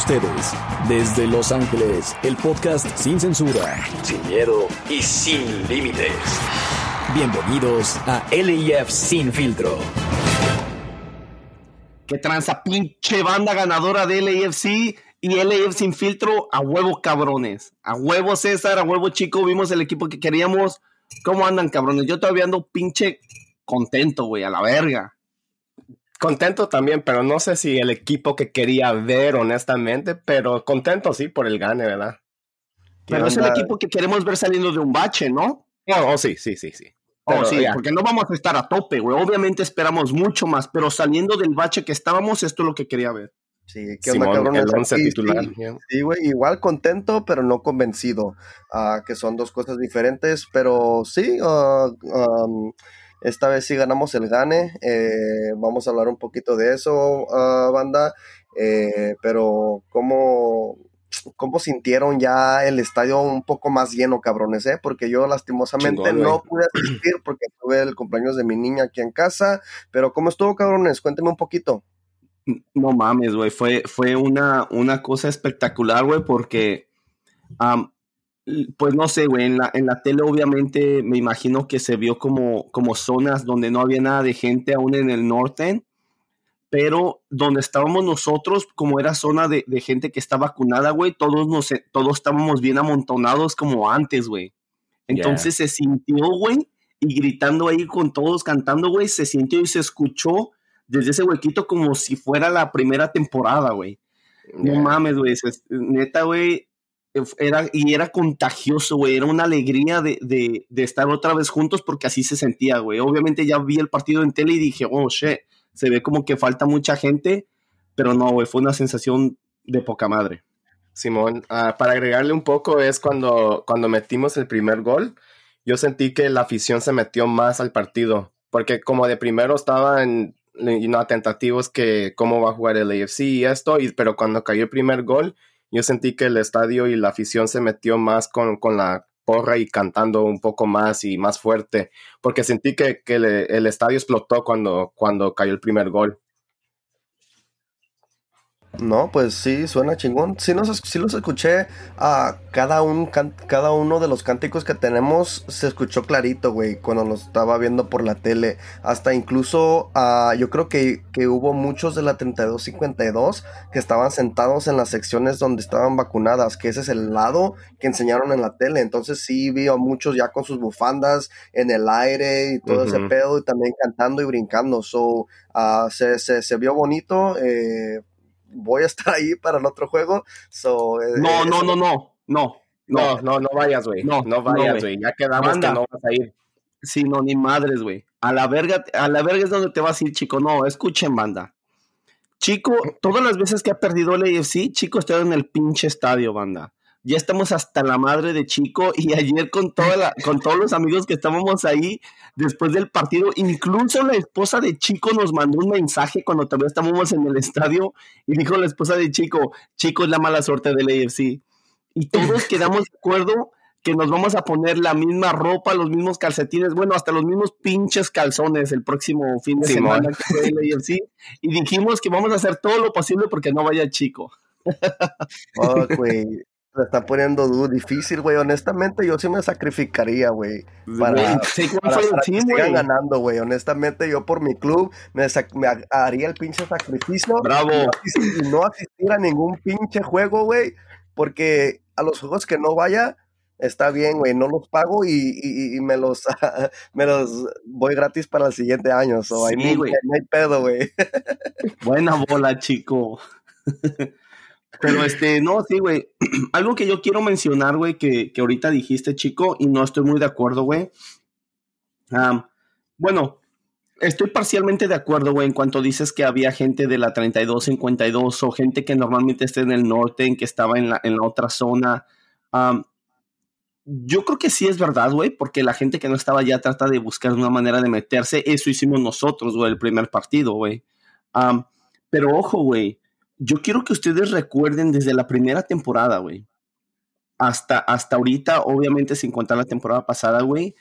ustedes, desde Los Ángeles, el podcast sin censura, sin miedo y sin límites. Bienvenidos a LIF Sin Filtro. ¿Qué tranza, pinche banda ganadora de LAFC y LAF Sin Filtro? A huevo, cabrones. A huevo, César, a huevo, chico. Vimos el equipo que queríamos. ¿Cómo andan, cabrones? Yo todavía ando pinche contento, güey, a la verga. Contento también, pero no sé si el equipo que quería ver, honestamente, pero contento sí por el gane, ¿verdad? Pero es el equipo que queremos ver saliendo de un bache, ¿no? Oh, sí, sí, sí, sí. Oh, sí, porque no vamos a estar a tope, güey. Obviamente esperamos mucho más, pero saliendo del bache que estábamos, esto es lo que quería ver. Sí, ¿qué onda, cabrón? El once titular. Sí, güey, igual contento, pero no convencido, uh, que son dos cosas diferentes, pero sí, uh, um, esta vez sí ganamos el gane. Eh, vamos a hablar un poquito de eso, uh, banda. Eh, pero, ¿cómo, ¿cómo sintieron ya el estadio un poco más lleno, cabrones? Eh? Porque yo lastimosamente no pude asistir porque tuve el cumpleaños de mi niña aquí en casa. Pero, ¿cómo estuvo, cabrones? Cuénteme un poquito. No mames, güey. Fue, fue una, una cosa espectacular, güey, porque pues no sé, güey, en la, en la tele obviamente me imagino que se vio como, como zonas donde no había nada de gente aún en el norte, pero donde estábamos nosotros, como era zona de, gente que está vacunada, güey, todos, nos, todos estábamos bien amontonados como antes, güey. Entonces se sintió, güey, y gritando ahí con todos cantando, güey, se sintió y se escuchó desde ese huequito como si fuera la primera temporada, güey. No mames, güey, neta, güey, era, y era contagioso, güey. Era una alegría de, de, estar otra vez juntos porque así se sentía, güey. Obviamente ya vi el partido en tele y dije, oh, shit, se ve como que falta mucha gente, pero no, güey, fue una sensación de poca madre. Simón, uh, para agregarle un poco, es cuando, cuando metimos el primer gol, yo sentí que la afición se metió más al partido, porque como de primero estaban you tentativos que cómo va a jugar el AFC y esto, y, pero cuando cayó el primer gol, yo sentí que el estadio y la afición se metió más con, la porra y cantando un poco más y más fuerte, porque sentí que, el, estadio explotó cuando, cuando cayó el primer gol. No, pues sí, suena chingón. Sí, los, sí los escuché a cada, un, cada uno de los cánticos que tenemos se escuchó clarito, güey, cuando los estaba viendo por la tele. Hasta incluso uh, yo creo que, que, hubo muchos de la 3252 que estaban sentados en las secciones donde estaban vacunadas, que ese es el lado que enseñaron en la tele. Entonces sí vi a muchos ya con sus bufandas en el aire y todo ese pedo y también cantando y brincando. So, uh, se, se, se, vio bonito. Eh, voy a estar ahí para el otro juego. No, no, no, no, no. No, no, no vayas, güey. No, no vayas, güey. Ya quedamos Manda. que no vas a ir. Sí, no, ni madres, güey. A la verga, a la verga es donde te vas a ir, chico. No, escuchen, banda. Chico, todas las veces que ha perdido el AFC, chico, está en el pinche estadio, banda ya estamos hasta la madre de Chico y ayer con, toda la, con todos los amigos que estábamos ahí después del partido, incluso la esposa de Chico nos mandó un mensaje cuando todavía estábamos en el estadio y dijo la esposa de Chico, Chico es la mala suerte del AFC. Y todos quedamos de acuerdo que nos vamos a poner la misma ropa, los mismos calcetines, bueno, hasta los mismos pinches calzones el próximo fin de semana que fue el AFC. Y dijimos que vamos a hacer todo lo posible porque no vaya Chico. Oh, güey. Se está poniendo difícil, güey. Honestamente, yo sí me sacrificaría, güey. Para, sí, para, para que sigan ganando, güey. Honestamente, yo por mi club me, haría el pinche sacrificio. Bravo. Y no, asistir a ningún pinche juego, güey. Porque a los juegos que no vaya, está bien, güey. No los pago y, me los me los voy gratis para el siguiente año. So, sí, güey. No hay pedo, güey. Buena bola, chico. Pero este, no, sí, güey. Algo que yo quiero mencionar, güey, que, que, ahorita dijiste, chico, y no estoy muy de acuerdo, güey. bueno, estoy parcialmente de acuerdo, güey, en cuanto dices que había gente de la 3252 o gente que normalmente está en el norte, en que estaba en la, en la otra zona. yo creo que sí es verdad, güey, porque la gente que no estaba allá trata de buscar una manera de meterse. Eso hicimos nosotros, güey, el primer partido, güey. pero ojo, güey yo quiero que ustedes recuerden desde la primera temporada, güey, hasta, hasta ahorita, obviamente sin contar la temporada pasada, güey,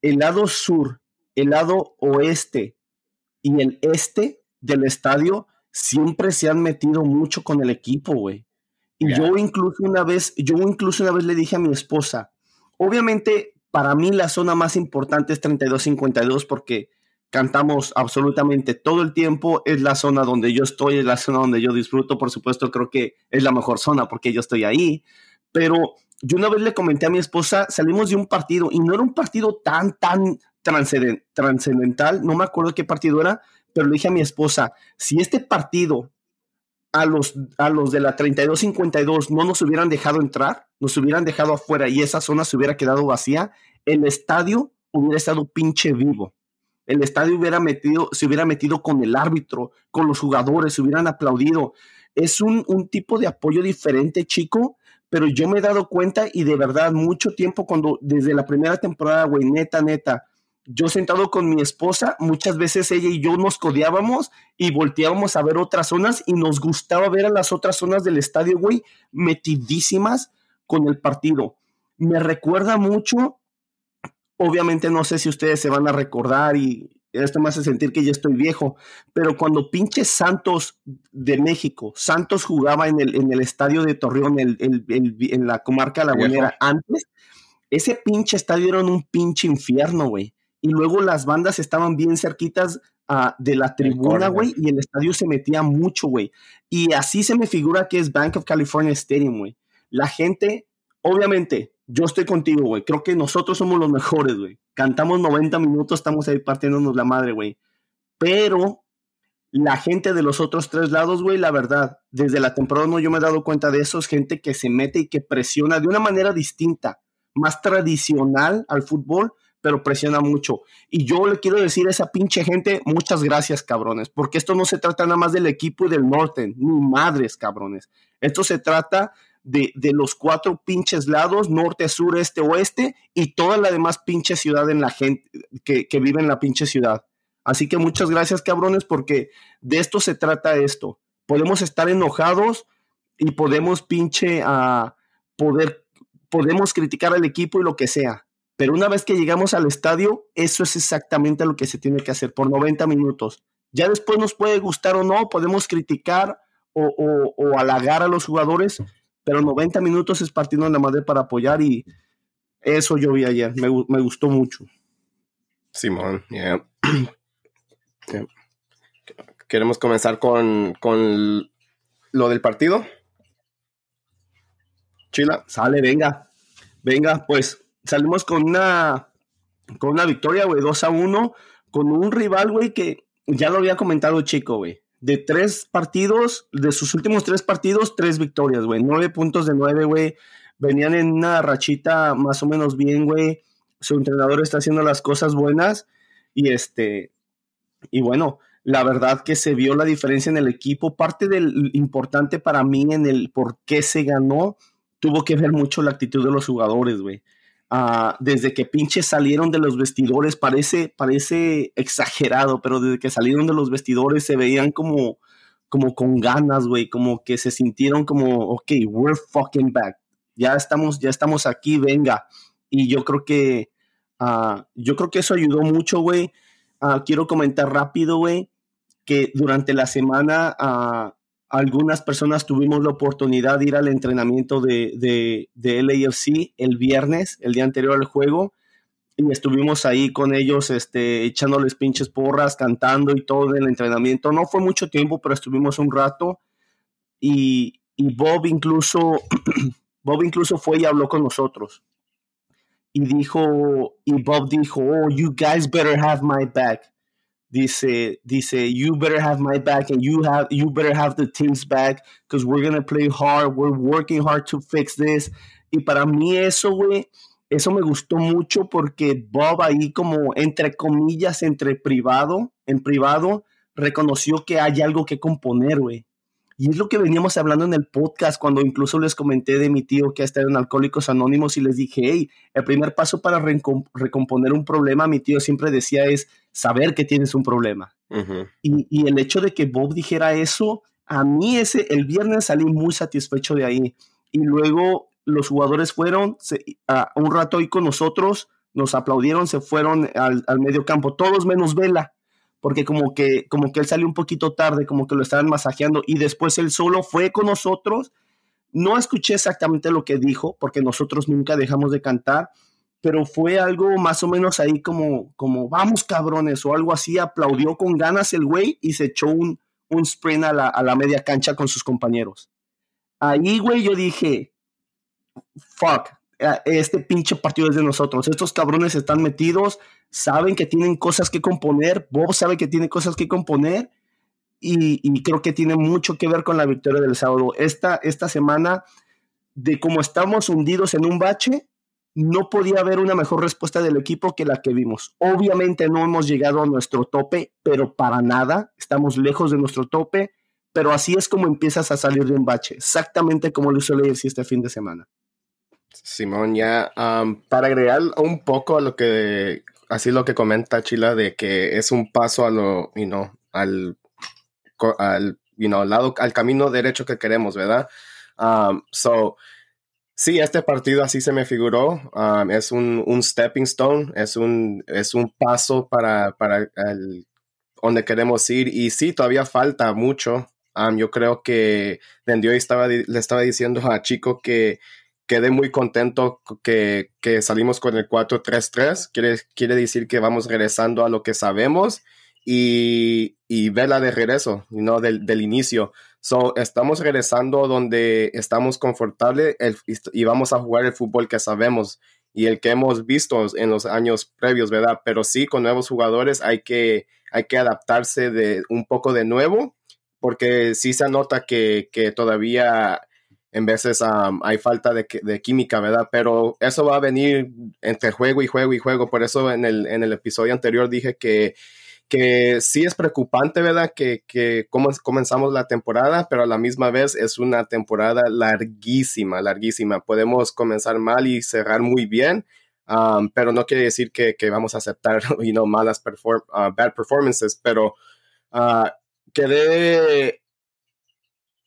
el lado sur, el lado oeste y el este del estadio siempre se han metido mucho con el equipo, güey. Y yo incluso una vez, yo incluso una vez le dije a mi esposa, obviamente para mí la zona más importante es 32-52 porque cantamos absolutamente todo el tiempo, es la zona donde yo estoy, es la zona donde yo disfruto, por supuesto creo que es la mejor zona porque yo estoy ahí, pero yo una vez le comenté a mi esposa, salimos de un partido y no era un partido tan, tan trascendental, no me acuerdo qué partido era, pero le dije a mi esposa, si este partido a los, a los de la 32-52 no nos hubieran dejado entrar, nos hubieran dejado afuera y esa zona se hubiera quedado vacía, el estadio hubiera estado pinche vivo. El estadio hubiera metido, se hubiera metido con el árbitro, con los jugadores, se hubieran aplaudido. Es un, un tipo de apoyo diferente, chico, pero yo me he dado cuenta y de verdad mucho tiempo cuando desde la primera temporada, güey, neta, neta, yo sentado con mi esposa, muchas veces ella y yo nos codeábamos y volteábamos a ver otras zonas y nos gustaba ver a las otras zonas del estadio, güey, metidísimas con el partido. Me recuerda mucho, obviamente no sé si ustedes se van a recordar y esto me hace sentir que ya estoy viejo, pero cuando pinche Santos de México, Santos jugaba en el, en el estadio de Torreón, en la comarca lagunera antes, ese pinche estadio era un pinche infierno, güey y luego las bandas estaban bien cerquitas ah, de la tribuna, güey, y el estadio se metía mucho, güey. Y así se me figura que es Bank of California Stadium, güey. La gente, obviamente, yo estoy contigo, güey. Creo que nosotros somos los mejores, güey. Cantamos 90 minutos, estamos ahí partiéndonos la madre, güey. Pero la gente de los otros tres lados, güey, la verdad, desde la temporada no yo me he dado cuenta de eso, es gente que se mete y que presiona de una manera distinta, más tradicional al fútbol, pero presiona mucho. Y yo le quiero decir a esa pinche gente, muchas gracias, cabrones, porque esto no se trata nada más del equipo y del norte, ni madres, cabrones. Esto se trata de, los cuatro pinches lados, norte, sur, este, oeste, y toda la demás pinche ciudad en la gente que, vive en la pinche ciudad. Así que muchas gracias, cabrones, porque de esto se trata esto. Podemos estar enojados y podemos pinche a ah, poder, podemos criticar al equipo y lo que sea pero una vez que llegamos al estadio, eso es exactamente lo que se tiene que hacer por 90 minutos. Ya después nos puede gustar o no, podemos criticar o, o, halagar a los jugadores, pero 90 minutos es partiendo en la madre para apoyar y eso yo vi ayer, me, me gustó mucho. Simón, yeah. ¿Queremos comenzar con, con lo del partido? Chila. Sale, venga. Venga, pues salimos con una, con una victoria, güey, 2 a 1, con un rival, güey, que ya lo había comentado Chico, güey. De tres partidos, de sus últimos tres partidos, tres victorias, güey. Nueve puntos de nueve, güey. Venían en una rachita más o menos bien, güey. Su entrenador está haciendo las cosas buenas. Y este, y bueno, la verdad que se vio la diferencia en el equipo. Parte del importante para mí en el por qué se ganó, tuvo que ver mucho la actitud de los jugadores, güey. Ah, desde que pinches salieron de los vestidores, parece, parece exagerado, pero desde que salieron de los vestidores se veían como, como con ganas, güey, como que se sintieron como, ok, we're fucking back, ya estamos, ya estamos aquí, venga. Y yo creo que, ah, yo creo que eso ayudó mucho, güey. Ah, quiero comentar rápido, güey, que durante la semana algunas personas tuvimos la oportunidad de ir al entrenamiento de, de, de, el viernes, el día anterior al juego, y estuvimos ahí con ellos, este, echándoles pinches porras, cantando y todo en el entrenamiento. No fue mucho tiempo, pero estuvimos un rato, y, y Bob incluso, Bob incluso fue y habló con nosotros. Y dijo, y Bob dijo, oh, you guys better have my back dice, dice, you better have my back and you have, you better have the team's back because we're gonna play hard, we're working hard to fix this. Y para mí eso, güey, eso me gustó mucho porque Bob ahí como entre comillas, entre privado, en privado, reconoció que hay algo que componer, güey. Y es lo que veníamos hablando en el podcast, cuando incluso les comenté de mi tío que ha estado en Alcohólicos Anónimos y les dije, hey, el primer paso para recomponer un problema, mi tío siempre decía, es saber que tienes un problema. y, el hecho de que Bob dijera eso, a mí ese, el viernes salí muy satisfecho de ahí. Y luego los jugadores fueron a un rato ahí con nosotros, nos aplaudieron, se fueron al, al medio campo, todos menos Vela porque como que, como que él salió un poquito tarde, como que lo estaban masajeando y después él solo fue con nosotros, No escuché exactamente lo que dijo, porque nosotros nunca dejamos de cantar, pero fue algo más o menos ahí como, como vamos cabrones o algo así, aplaudió con ganas el güey y se echó un, un sprint a la, a la media cancha con sus compañeros. Ahí, güey, yo dije, fuck, este pinche partido es de nosotros. Estos cabrones están metidos, saben que tienen cosas que componer, Bob sabe que tiene cosas que componer y, creo que tiene mucho que ver con la victoria del sábado. Esta, esta semana, de cómo estamos hundidos en un bache, no podía haber una mejor respuesta del equipo que la que vimos. Obviamente no hemos llegado a nuestro tope, pero para nada, estamos lejos de nuestro tope, pero así es como empiezas a salir de un bache, exactamente como lo hizo decir este fin de semana. Simón, ya para agregar un poco a lo que, así lo que comenta Chila, de que es un paso a lo, you know, al, al, you know, lado, al camino derecho que queremos, ¿verdad? so, sí, este partido así se me figuró, es un, un, stepping stone, es un, es un paso para, para el, donde queremos ir y sí, todavía falta mucho. yo creo que Dendio estaba, le estaba diciendo a Chico que quedé muy contento que, que salimos con el 4-3-3. Quiere, quiere decir que vamos regresando a lo que sabemos y, y vela de regreso, ¿no? del, del inicio. So, estamos regresando donde estamos confortables y vamos a jugar el fútbol que sabemos y el que hemos visto en los años previos, ¿verdad? Pero sí, con nuevos jugadores hay que, hay que adaptarse de un poco de nuevo, porque sí se nota que, que todavía en veces hay falta de, de, química, ¿verdad? Pero eso va a venir entre juego y juego y juego. Por eso en el, en el episodio anterior dije que, que sí es preocupante, ¿verdad? Que, que comenzamos la temporada, pero a la misma vez es una temporada larguísima, larguísima. Podemos comenzar mal y cerrar muy bien. pero no quiere decir que, que, vamos a aceptar you know, malas perform uh, bad performances, pero uh, quedé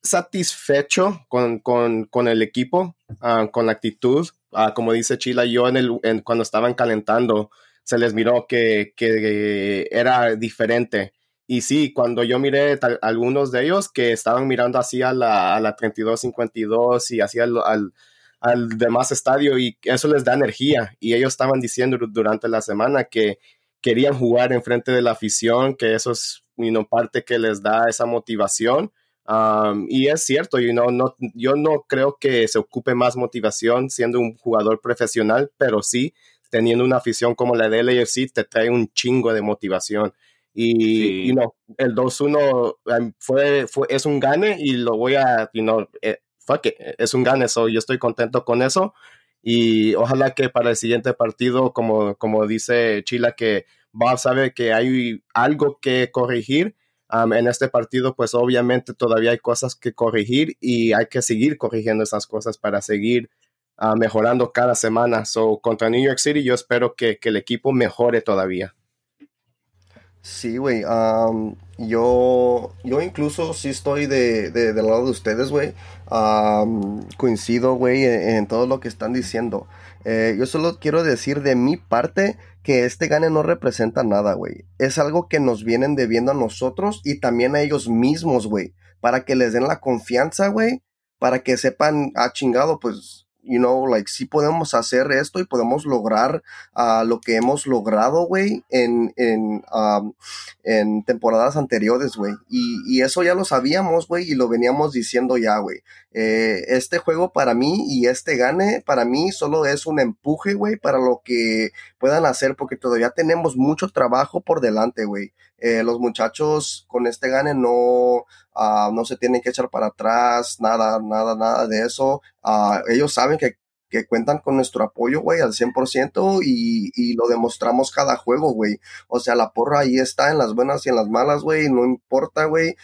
satisfecho con, con, con el equipo, uh, con la actitud. Uh, como dice Chila, yo en el, cuando estaban calentando, se les miró que, que era diferente. Y sí, cuando yo miré algunos de ellos que estaban mirando así a la, a la 32-52 y así al, al, al, demás estadio y eso les da energía. Y ellos estaban diciendo durante la semana que querían jugar en frente de la afición, que eso es you parte que les da esa motivación y es cierto, you know, no, yo no creo que se ocupe más motivación siendo un jugador profesional, pero sí, teniendo una afición como la de LAFC, te trae un chingo de motivación. Y, you know, el 2-1 em, fue, fue, es un gane y lo voy a, you know, eh, fuck es un gane, so yo estoy contento con eso. Y ojalá que para el siguiente partido, como, como dice Chila, que Bob sabe que hay algo que corregir en este partido, pues obviamente todavía hay cosas que corregir y hay que seguir corrigiendo esas cosas para seguir ah, mejorando cada semana. So, contra New York City, yo espero que, el equipo mejore todavía. Sí, güey. yo, yo incluso sí estoy de, del lado de ustedes, güey. coincido, güey, en, todo lo que están diciendo. Eh, yo solo quiero decir de mi parte que este gane no representa nada, güey. Es algo que nos vienen debiendo a nosotros y también a ellos mismos, güey. Para que les den la confianza, güey. Para que sepan, ah, chingado, pues you know, like, sí podemos hacer esto y podemos lograr uh, lo que hemos logrado, güey, en, en, um, en temporadas anteriores, güey. Y, y, eso ya lo sabíamos, güey, y lo veníamos diciendo ya, güey. Eh, este juego para mí y este gane, para mí solo es un empuje, güey, para lo que puedan hacer, porque todavía tenemos mucho trabajo por delante, güey. Eh, los muchachos con este gane no, Ah, no se tienen que echar para atrás, nada, nada, nada de eso. Ah, ellos saben que, que, cuentan con nuestro apoyo, güey, al 100% y, y lo demostramos cada juego, güey. O sea, la porra ahí está en las buenas y en las malas, güey, no importa, güey.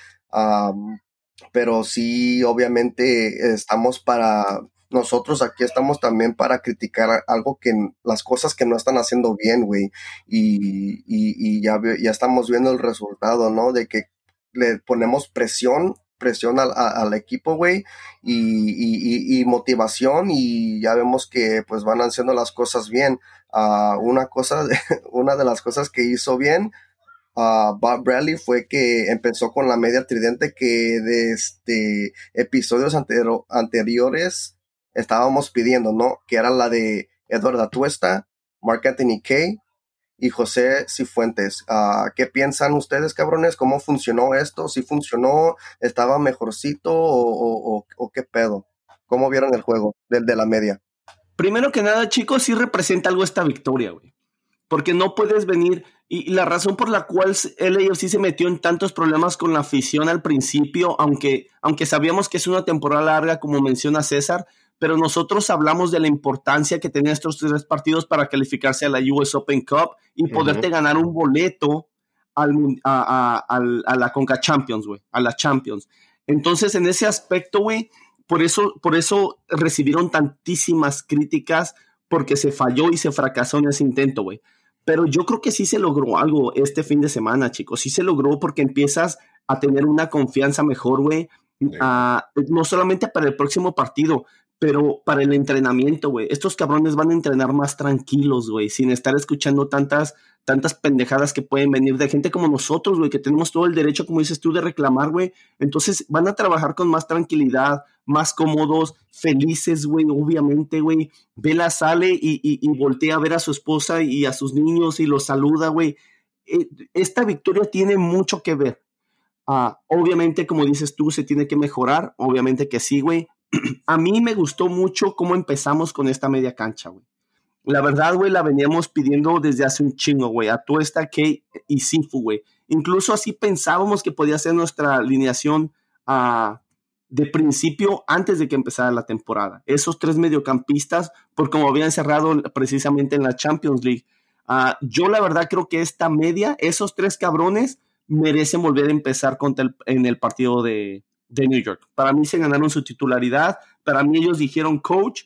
pero sí, obviamente estamos para, nosotros aquí estamos también para criticar algo que las cosas que no están haciendo bien, güey. Y, y, y, ya, ya estamos viendo el resultado, ¿no? De que le ponemos presión, presión al, al equipo, güey, y, y, motivación y ya vemos que pues van haciendo las cosas bien. Uh, una cosa, una de las cosas que hizo bien a Bob Bradley fue que empezó con la media tridente que de este episodios anteriores estábamos pidiendo, ¿no? Que era la de Eduardo Atuesta, Mark Anthony Kay y José Cifuentes. Uh, ¿Qué piensan ustedes, cabrones? ¿Cómo funcionó esto? ¿Si funcionó? ¿Estaba mejorcito o, qué pedo? ¿Cómo vieron el juego del de la media? Primero que nada, chicos, sí representa algo esta victoria, güey. Porque no puedes venir y, la razón por la cual el sí se metió en tantos problemas con la afición al principio, aunque, aunque sabíamos que es una temporada larga, como menciona César, pero nosotros hablamos de la importancia que tenían estos tres partidos para calificarse a la US Open Cup y poderte ganar un boleto al, a, a, la Conca Champions, güey, a la Champions. Entonces, en ese aspecto, güey, por eso, por eso recibieron tantísimas críticas porque se falló y se fracasó en ese intento, güey. Pero yo creo que sí se logró algo este fin de semana, chicos. Sí se logró porque empiezas a tener una confianza mejor, güey. no solamente para el próximo partido, pero para el entrenamiento, güey. Estos cabrones van a entrenar más tranquilos, güey, sin estar escuchando tantas, tantas pendejadas que pueden venir de gente como nosotros, güey, que tenemos todo el derecho, como dices tú, de reclamar, güey. Entonces van a trabajar con más tranquilidad, más cómodos, felices, güey, obviamente, güey. Vela sale y, y, voltea a ver a su esposa y a sus niños y los saluda, güey. Eh, esta victoria tiene mucho que ver. Ah, obviamente, como dices tú, se tiene que mejorar, obviamente que sí, güey. a mí me gustó mucho cómo empezamos con esta media cancha, güey. La verdad, güey, la veníamos pidiendo desde hace un chingo, güey. A Tuesta, Key y Sifu, güey. Incluso así pensábamos que podía ser nuestra alineación uh, de principio antes de que empezara la temporada. Esos tres mediocampistas, por como habían cerrado precisamente en la Champions League. Uh, yo la verdad creo que esta media, esos tres cabrones, merecen volver a empezar en el partido de, de New York. Para mí se ganaron su titularidad. Para mí ellos dijeron, coach,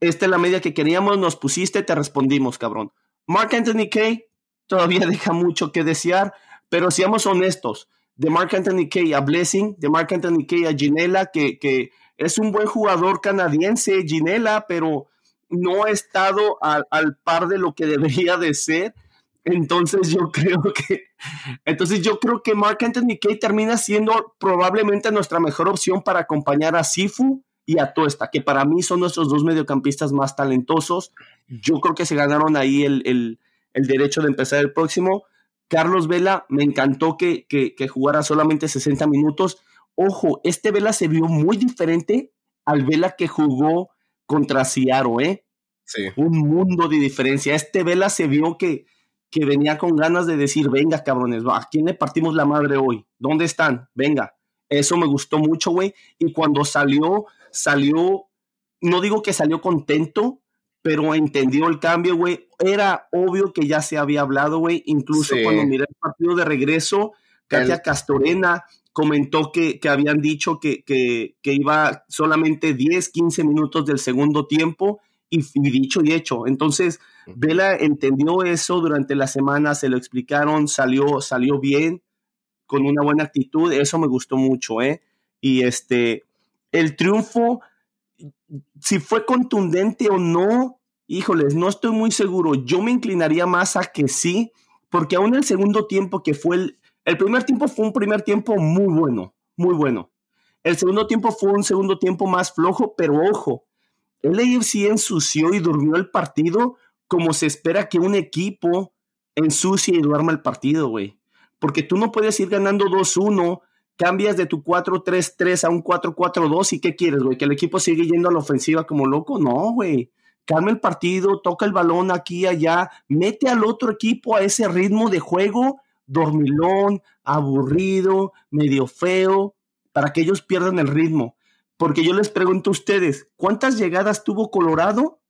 esta es la media que queríamos, nos pusiste, te respondimos, cabrón. Mark Anthony Kay todavía deja mucho que desear, pero seamos honestos. De Mark Anthony Kay a Blessing, de Mark Anthony Kay a Ginela, que, que es un buen jugador canadiense, Ginela, pero no ha estado al, al par de lo que debería de ser. Entonces yo creo que, entonces yo creo que Mark Anthony Kay termina siendo probablemente nuestra mejor opción para acompañar a Sifu y a Tuesta, que para mí son nuestros dos mediocampistas más talentosos. Yo creo que se ganaron ahí el, derecho de empezar el próximo. Carlos Vela, me encantó que, jugara solamente 60 minutos. Ojo, este Vela se vio muy diferente al Vela que jugó contra Ciaro, ¿eh? Sí. Un mundo de diferencia. Este Vela se vio que, que venía con ganas de decir, venga, cabrones, ¿a quién le partimos la madre hoy? ¿Dónde están? Venga. Eso me gustó mucho, güey. Y cuando salió, salió, no digo que salió contento, pero entendió el cambio, güey. Era obvio que ya se había hablado, güey. Incluso cuando miré el partido de regreso, Katia Castorena comentó que, que habían dicho que, que, que, iba solamente 10, 15 minutos del segundo tiempo y, dicho y hecho. Entonces, Vela entendió eso durante la semana, se lo explicaron, salió, salió bien, con una buena actitud, eso me gustó mucho, ¿eh? Y este, el triunfo, si fue contundente o no, híjoles, no estoy muy seguro. Yo me inclinaría más a que sí, porque aún el segundo tiempo que fue el, el primer tiempo fue un primer tiempo muy bueno, muy bueno. El segundo tiempo fue un segundo tiempo más flojo, pero ojo, el AFC ensució y durmió el partido como se espera que un equipo ensucie y duerma el partido, güey. Porque tú no puedes ir ganando 2-1 cambias de tu 4-3-3 a un 4-4-2 y ¿qué quieres, güey? ¿Que el equipo sigue yendo a la ofensiva como loco? No, güey. Calma el partido, toca el balón aquí y allá, mete al otro equipo a ese ritmo de juego dormilón, aburrido, medio feo, para que ellos pierdan el ritmo. Porque yo les pregunto a ustedes, ¿cuántas llegadas tuvo Colorado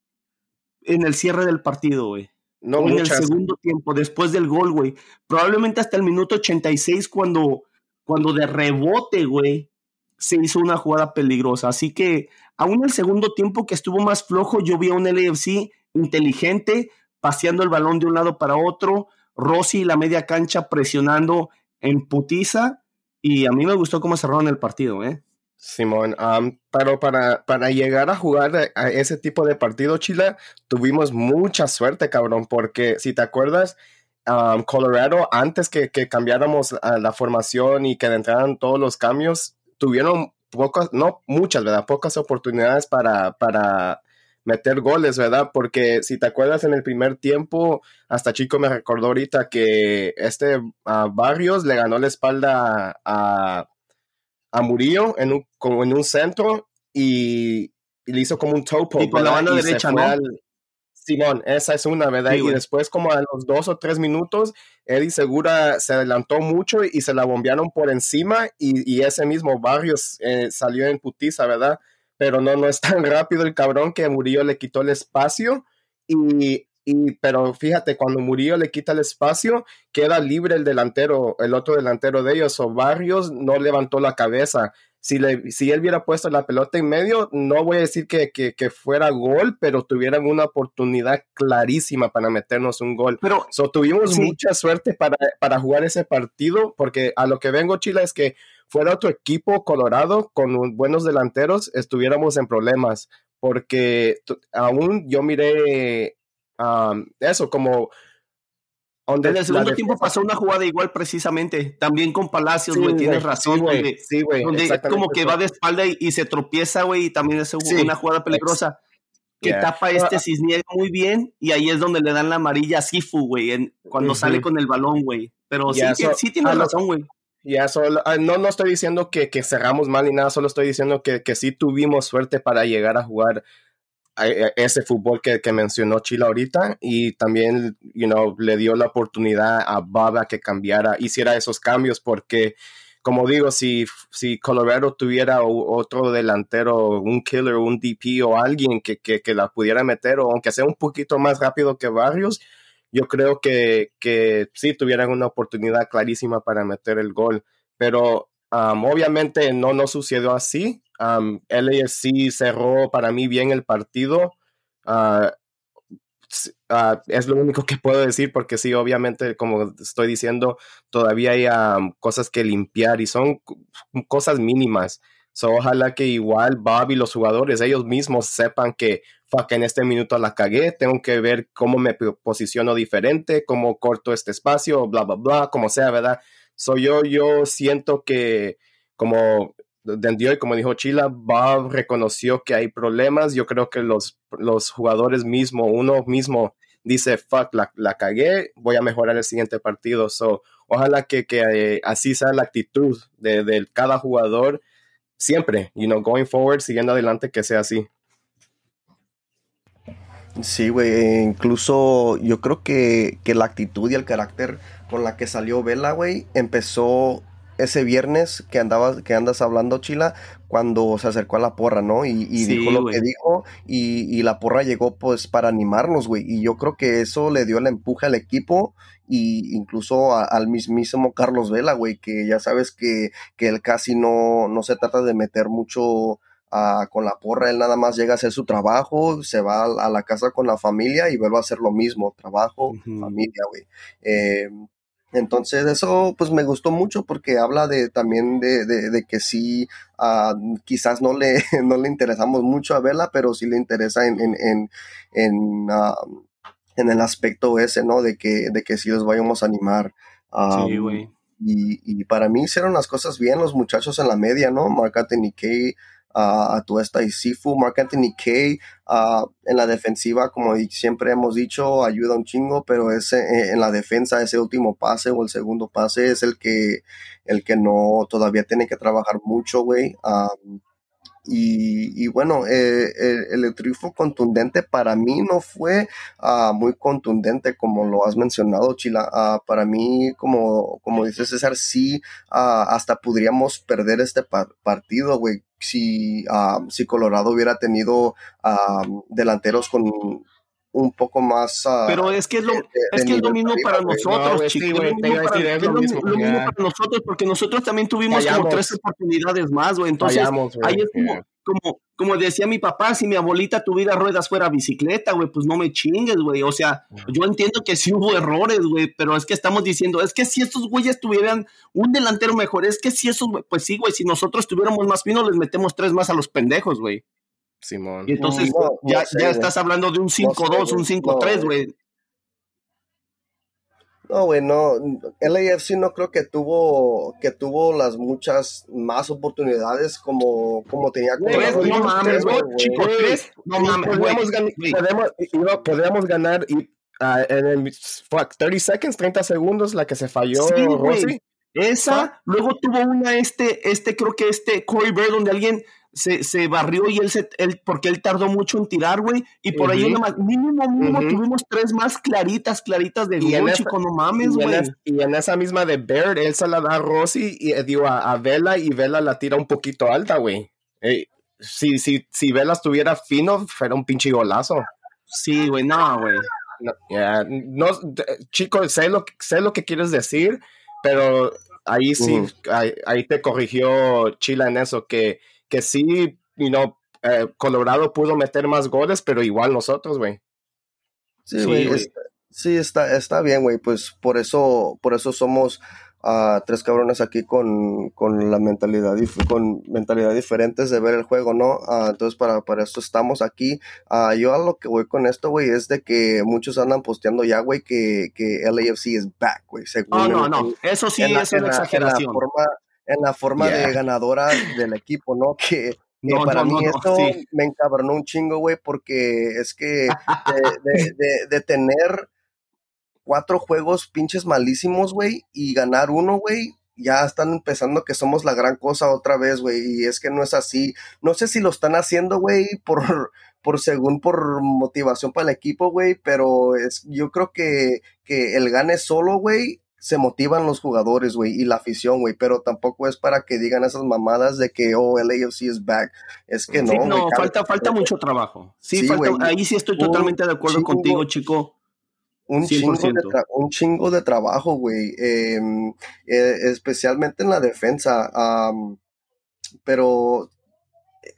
en el cierre del partido, güey? No, en el segundo tiempo, después del gol, güey. Probablemente hasta el minuto 86 cuando cuando de rebote, güey, se hizo una jugada peligrosa. Así que aún el segundo tiempo que estuvo más flojo, yo vi a un LFC inteligente, paseando el balón de un lado para otro, Rossi la media cancha presionando en putiza, y a mí me gustó cómo cerraron el partido, ¿eh? Simón, pero para, para llegar a jugar a ese tipo de partido, Chile, tuvimos mucha suerte, cabrón, porque si te acuerdas, um, Colorado, antes que, que cambiáramos la formación y que entraran todos los cambios, tuvieron pocas, no muchas, ¿verdad? Pocas oportunidades para, para meter goles, ¿verdad? Porque si te acuerdas en el primer tiempo, hasta Chico me recordó ahorita que este Barrios le ganó la espalda a, a Murillo en un, como en un centro y, le hizo como un topo. Y por la mano derecha, ¿no? Simón, esa es una, ¿verdad? y después, como a los dos o tres minutos, Eddie Segura se adelantó mucho y se la bombearon por encima y, ese mismo Barrios eh, salió en putiza, ¿verdad? Pero no, no es tan rápido el cabrón que Murillo le quitó el espacio y, y pero fíjate, cuando Murillo le quita el espacio, queda libre el delantero, el otro delantero de ellos, o Barrios no levantó la cabeza si, le, si él hubiera puesto la pelota en medio, no voy a decir que, que, fuera gol, pero tuvieran una oportunidad clarísima para meternos un gol. Pero tuvimos mucha suerte para, para jugar ese partido, porque a lo que vengo, Chile, es que fuera otro equipo colorado con buenos delanteros, estuviéramos en problemas, porque aún yo miré eso como en el segundo tiempo pasó una jugada igual precisamente, también con Palacios, güey, tienes razón, güey. Sí, güey. Donde como que va de espalda y, se tropieza, güey, y también es una jugada peligrosa. Que tapa este Cisniega muy bien y ahí es donde le dan la amarilla a Sifu, güey, cuando sale con el balón, güey. Pero sí, sí tienes razón, güey. Ya, ah, no, no estoy diciendo que, que, cerramos mal ni nada, solo estoy diciendo que, que sí tuvimos suerte para llegar a jugar ese fútbol que, que, mencionó Chile ahorita y también, you know, le dio la oportunidad a Baba que cambiara, hiciera esos cambios porque, como digo, si, si Colorado tuviera otro delantero, un killer, un DP o alguien que, que, la pudiera meter o aunque sea un poquito más rápido que Barrios, yo creo que, que sí tuvieran una oportunidad clarísima para meter el gol. Pero um, obviamente no nos sucedió así Um, cerró para mí bien el partido. Ah, ah, es lo único que puedo decir porque sí, obviamente, como estoy diciendo, todavía hay cosas que limpiar y son cosas mínimas. ojalá que igual Bob y los jugadores, ellos mismos sepan que, fuck, en este minuto la cagué, tengo que ver cómo me posiciono diferente, cómo corto este espacio, bla, bla, bla, como sea, ¿verdad? soy yo, yo siento que como y como dijo Chila, Bob reconoció que hay problemas. Yo creo que los, los jugadores mismo, uno mismo dice, fuck, la, la cagué, voy a mejorar el siguiente partido. So, ojalá que, que eh, así sea la actitud de, de, cada jugador siempre, you know, going forward, siguiendo adelante, que sea así. Sí, güey, e incluso yo creo que, que la actitud y el carácter con la que salió Vela, güey, empezó ese viernes que andabas, que andas hablando, Chila, cuando se acercó a la porra, ¿no? Y, dijo lo que dijo, y, la porra llegó pues para animarnos, güey. Y yo creo que eso le dio el empuje al equipo y incluso al mismísimo Carlos Vela, güey, que ya sabes que, que él casi no, no se trata de meter mucho ah, con la porra, él nada más llega a hacer su trabajo, se va a, la casa con la familia y vuelve a hacer lo mismo, trabajo, familia, güey. Eh, entonces eso pues me gustó mucho porque habla de también de, de, que sí, uh, quizás no le, no le interesamos mucho a verla, pero sí le interesa en, en, en, en, uh, en el aspecto ese, ¿no? De que, de que sí los vayamos a animar. Um, sí, güey. Y, y, para mí hicieron las cosas bien los muchachos en la media, ¿no? Mark Anthony Kay, a tu esta y Sifu, Mark Anthony Kay en la defensiva, como siempre hemos dicho, ayuda un chingo, pero ese, eh, en la defensa ese último pase o el segundo pase es el que, el que no todavía tiene que trabajar mucho, güey. Y, bueno, eh, el, triunfo contundente para mí no fue ah, muy contundente como lo has mencionado, Chila. Ah, para mí, como, como dice César, sí, ah, hasta podríamos perder este partido, güey. Si, si Colorado hubiera tenido delanteros con un poco más. Uh, Pero es que es lo, es que es lo mismo para nosotros, chicos. es lo mismo, para nosotros, porque nosotros también tuvimos como tres oportunidades más, güey. Entonces, ahí es como, como, como decía mi papá, si mi abuelita tuviera ruedas fuera bicicleta, güey, pues no me chingues, güey. O sea, yo entiendo que sí hubo errores, güey, pero es que estamos diciendo, es que si estos güeyes tuvieran un delantero mejor, es que si esos, pues sí, güey, si nosotros tuviéramos más fino, les metemos tres más a los pendejos, güey. Simón. Y entonces ya, ya estás hablando de un 5-2, un 5-3, güey. No, güey, no. LAFC no creo que tuvo que tuvo las muchas más oportunidades como, como tenía con Tres, no mames, güey, chico, tres, no mames, podríamos, güey, gan- güey. podemos- y no, podríamos ganar y, ah, en el fuck, 30 seconds, 30 segundos, la que se falló Sí, güey. Rossi. Esa, luego tuvo una, este, este, creo que este Corey Bird, donde alguien se, se barrió y él se, él, porque él tardó mucho en tirar, güey, y por ahí Ujú. una más, mínimo, mínimo, tuvimos tres más claritas, claritas de gol, esa- chico, no mames, güey. y en esa misma de Baird, él se la da a Rossi y eh, digo, a, a Vela y Vela la tira un poquito alta, güey. Ey, si, si, si Vela estuviera fino, fuera un pinche golazo. Sí, güey, no, güey. No, ya, no, chico, sé lo, que- sé lo que quieres decir, pero ahí sí, Ujú. ahí, ahí te corrigió Chila en eso, que, que sí, you know, eh, Colorado pudo meter más goles, pero igual nosotros, güey. Sí, Sí, güey. está- Sí, está, está bien, güey. Pues por eso, por eso somos ah, tres cabrones aquí con, con la mentalidad, con mentalidad diferentes de ver el juego, ¿no? Ah, entonces para, para eso estamos aquí. Ah, yo a lo que voy con esto, güey, es de que muchos andan posteando ya, güey, que, que LAFC es back, güey. No, no, no, eso sí en la- es en una la- en la exageración. forma, en la forma Yeah. de ganadora del equipo, ¿no? Que, que No, para no, mí no, esto sí. me encabronó un chingo, güey, porque es que de, de- de- de tener cuatro juegos pinches malísimos, güey, y ganar uno, güey, ya están empezando que somos la gran cosa otra vez, güey, y es que no es así. No sé si lo están haciendo, güey, por, por según por motivación para el equipo, güey, pero es, yo creo que, que el gane solo, güey, se motivan los jugadores, güey, y la afición, güey, pero tampoco es para que digan esas mamadas de que, oh, el AFC is back. Es que no, Sí, güey, no, falta, falta mucho trabajo. Sí, Sí, falta- ahí sí estoy totalmente de acuerdo chingo. contigo, chico. un chingo, de 100%. tra- un chingo de trabajo, güey. eh, eh, especialmente en la defensa. pero eh,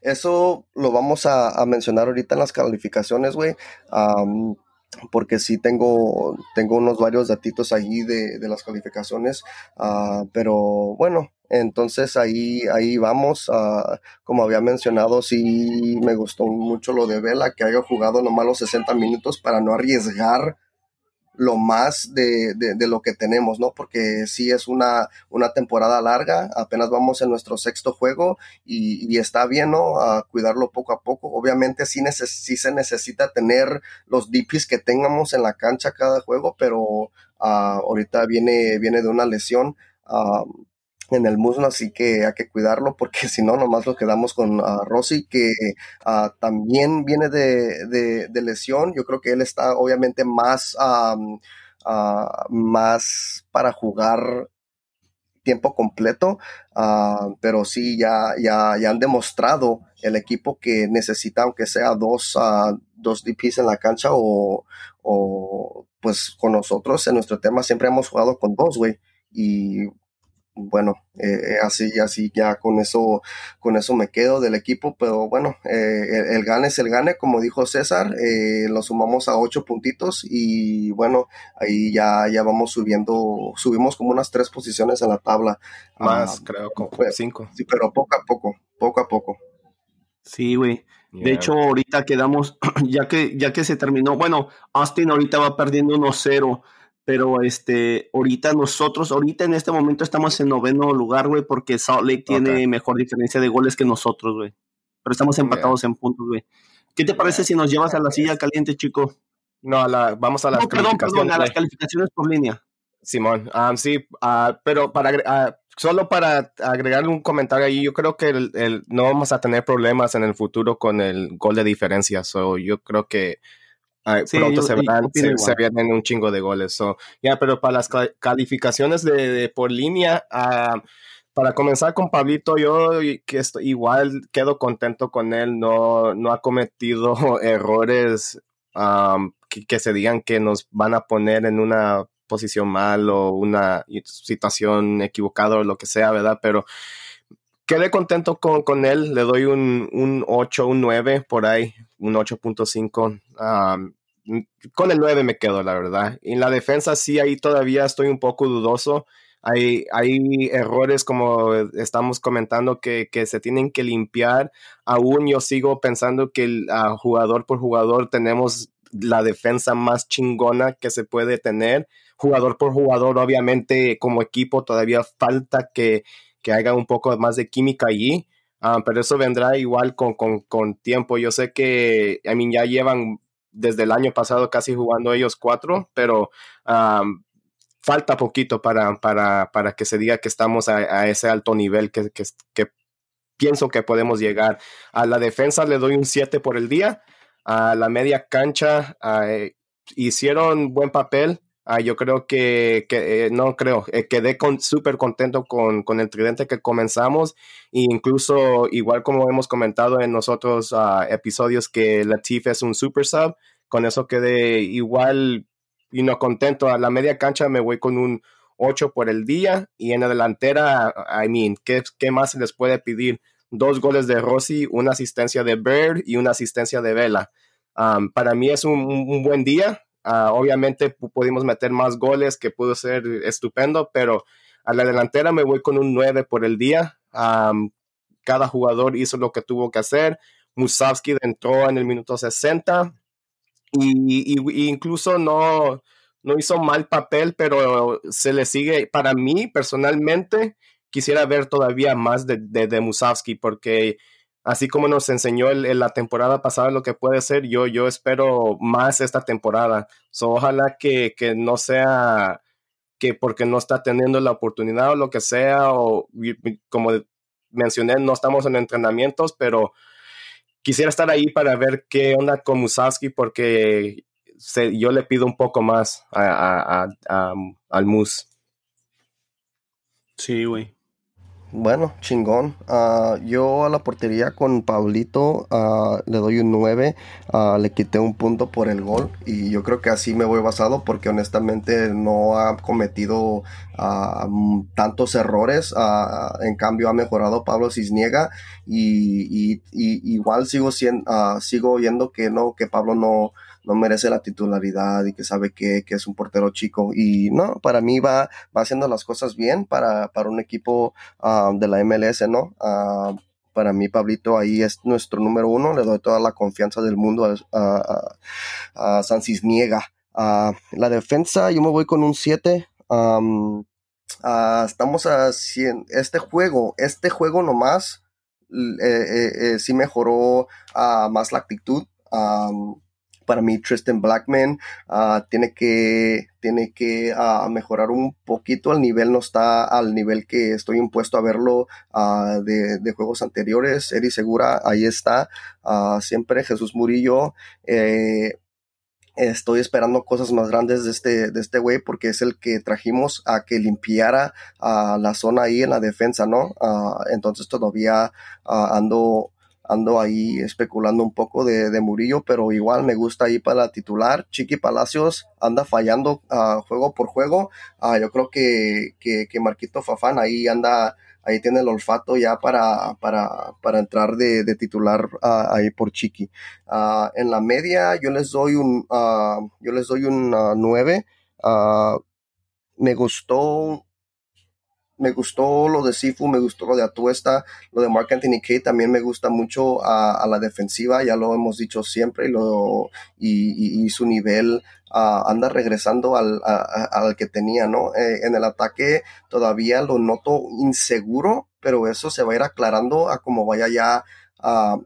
eso lo vamos a, a mencionar ahorita en las calificaciones, güey. Porque sí tengo, tengo unos varios datitos ahí de, de las calificaciones. ah, pero bueno, entonces ahí, ahí vamos. ah, como había mencionado, sí me gustó mucho lo de Vela, que haya jugado nomás los 60 minutos para no arriesgar lo más de, de- de lo que tenemos, ¿no? Porque sí es una, una temporada larga, apenas vamos en nuestro sexto juego y, y está bien, ¿no? A cuidarlo poco a poco. Obviamente sí, neces- sí se necesita tener los DPs que tengamos en la cancha cada juego, pero ah, ahorita viene, viene de una lesión. ah, en el muslo, así que hay que cuidarlo porque si no, nomás lo quedamos con ah, Rossi, que ah, también viene de, de- lesión. Yo creo que él está obviamente más, ah, más para jugar tiempo completo, pero sí, ya, ya, ya han demostrado el equipo que necesita, aunque sea dos, dos DPs en la cancha o, o pues con nosotros en nuestro tema siempre hemos jugado con dos, güey. Y bueno, eh, así, así ya con eso, con eso me quedo del equipo, pero bueno, eh, el, el gane es el gane, como dijo César, eh, lo sumamos a ocho puntitos y bueno, ahí ya, ya vamos subiendo, subimos como unas tres posiciones en la tabla. Más, Ah, creo, como pues, cinco. sí, pero poco a poco, poco a poco. Sí, güey. De hecho, ahorita quedamos, ya que, ya que se terminó, bueno, Austin ahorita va perdiendo 1-0, pero este, ahorita nosotros, ahorita en este momento estamos en noveno lugar, güey, porque Salt Lake tiene mejor diferencia de goles que nosotros, güey. Pero estamos empatados en puntos, güey. ¿Qué te parece si nos llevas a la silla caliente, chico? No, a la- vamos a las No, perdón, perdón, a las calificaciones, calificaciones por línea. Simón. Ah, sí, ah, pero para ah, solo para agregarle un comentario ahí, yo creo que el, el- no vamos a tener problemas en el futuro con el gol de diferencia. So, yo creo que Sí, pronto yo- se, verán, se, vienen un chingo de goles. So, ya, pero para las ca- calificaciones de, de por línea, ah, para comenzar con Pablito, yo y- que estoy, igual quedo contento con él. No, no ha cometido errores um, que, que se digan que nos van a poner en una posición mal o una situación equivocada o lo que sea, ¿verdad? Pero quedé contento con, con él. Le doy un, un 8, un 9 por ahí, un 8.5. Um, con el 9 me quedo, la verdad. En la defensa sí, ahí todavía estoy un poco dudoso. Hay, hay errores, como estamos comentando, que, que se tienen que limpiar. Aún yo sigo pensando que uh, jugador por jugador tenemos la defensa más chingona que se puede tener. Jugador por jugador, obviamente como equipo todavía falta que, que haga un poco más de química allí. Ah, pero eso vendrá igual con, con, con, tiempo. Yo sé que, I mean, ya llevan desde el año pasado casi jugando ellos cuatro, pero falta poquito para, para, para, que se diga que estamos a, ese alto nivel que, que, que, pienso que podemos llegar. A la defensa le doy un 7 por el día. A la media cancha uh, hicieron buen papel. Uh, yo creo que, que eh, no creo, eh, quedé súper contento con, con, el tridente que comenzamos. E incluso, igual como hemos comentado en nosotros uh, episodios, que Latif es un super sub. Con eso quedé igual y no contento. A la media cancha me voy con un 8 por el día y en la delantera, I mean, ¿qué, qué más se les puede pedir? Dos goles de Rossi, una asistencia de Bird y una asistencia de Vela. Um, para mí es un, un buen día. Uh, obviamente pudimos meter más goles que pudo ser estupendo, pero a la delantera me voy con un 9 por el día. Cada jugador hizo lo que tuvo que hacer. Musavski entró en el minuto 60 y, incluso no, no hizo mal papel, pero se le sigue, para mí personalmente, quisiera ver todavía más de, de, de porque así como nos enseñó en la temporada pasada lo que puede ser, yo, yo espero más esta temporada. So, ojalá que, que no sea que porque no está teniendo la oportunidad o lo que sea, o como mencioné, no estamos en entrenamientos, pero quisiera estar ahí para ver qué onda con Musavski porque se, yo le pido un poco más al Mus. Sí, güey. Bueno, chingón. Uh, yo a la portería con Pablito uh, le doy un 9. Uh, le quité un punto por el gol. Y yo creo que así me voy basado porque honestamente no ha cometido tantos errores. en cambio ha mejorado Pablo Cisniega. Y, y, y igual sigo, siendo, sigo oyendo que no, que Pablo no no merece la titularidad y que sabe que, que, es un portero chico. Y no, para mí va, va haciendo las cosas bien para, para un equipo uh, de la MLS, ¿no? Uh, para mí, Pablito, ahí es nuestro número uno. Le doy toda la confianza del mundo a, a, a San Cisniega. Uh, la defensa, yo me voy con un 7. Um, estamos haciendo este juego, este juego nomás, eh, eh, eh, sí mejoró más la actitud. Para mí Tristan Blackman uh, tiene que, tiene que uh, mejorar un poquito. El nivel no está al nivel que estoy impuesto a verlo uh, de, juegos anteriores. Eddie Segura, ahí está. siempre Jesús Murillo. Eh, estoy esperando cosas más grandes de este de este güey porque es el que trajimos a que limpiara la zona ahí en la defensa, ¿no? entonces todavía ando ando ahí especulando un poco de, de, Murillo, pero igual me gusta ahí para la titular. Chiqui Palacios anda fallando uh, juego por juego. Uh, yo creo que, que, que, Marquito Fafán ahí anda, ahí tiene el olfato ya para, para, para entrar de, de titular uh, ahí por Chiqui. en la media yo les doy un, yo les doy un 9. me gustó me gustó lo de Sifu, me gustó lo de Atuesta, lo de Mark Anthony también me gusta mucho a, la defensiva, ya lo hemos dicho siempre, y, lo, y, su nivel uh, anda regresando al, al, que tenía, ¿no? Eh, en el ataque todavía lo noto inseguro, pero eso se va a ir aclarando a cómo vaya ya uh,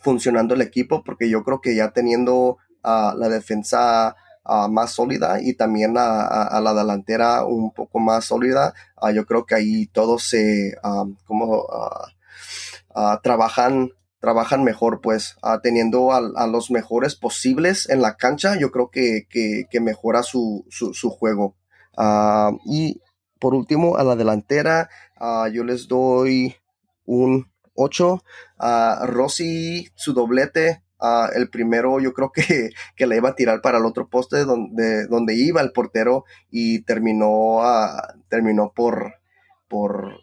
funcionando el equipo, porque yo creo que ya teniendo la defensa más sólida y también a, la delantera un poco más sólida. Ah, yo creo que ahí todos se como ah, trabajan trabajan mejor, pues teniendo a, los mejores posibles en la cancha, yo creo que, que, mejora su, su, juego. y por último, a la delantera, yo les doy un 8. a Rossi, su doblete, Ah, el primero yo creo que, que, le iba a tirar para el otro poste donde, donde iba el portero y terminó, uh, terminó por, por,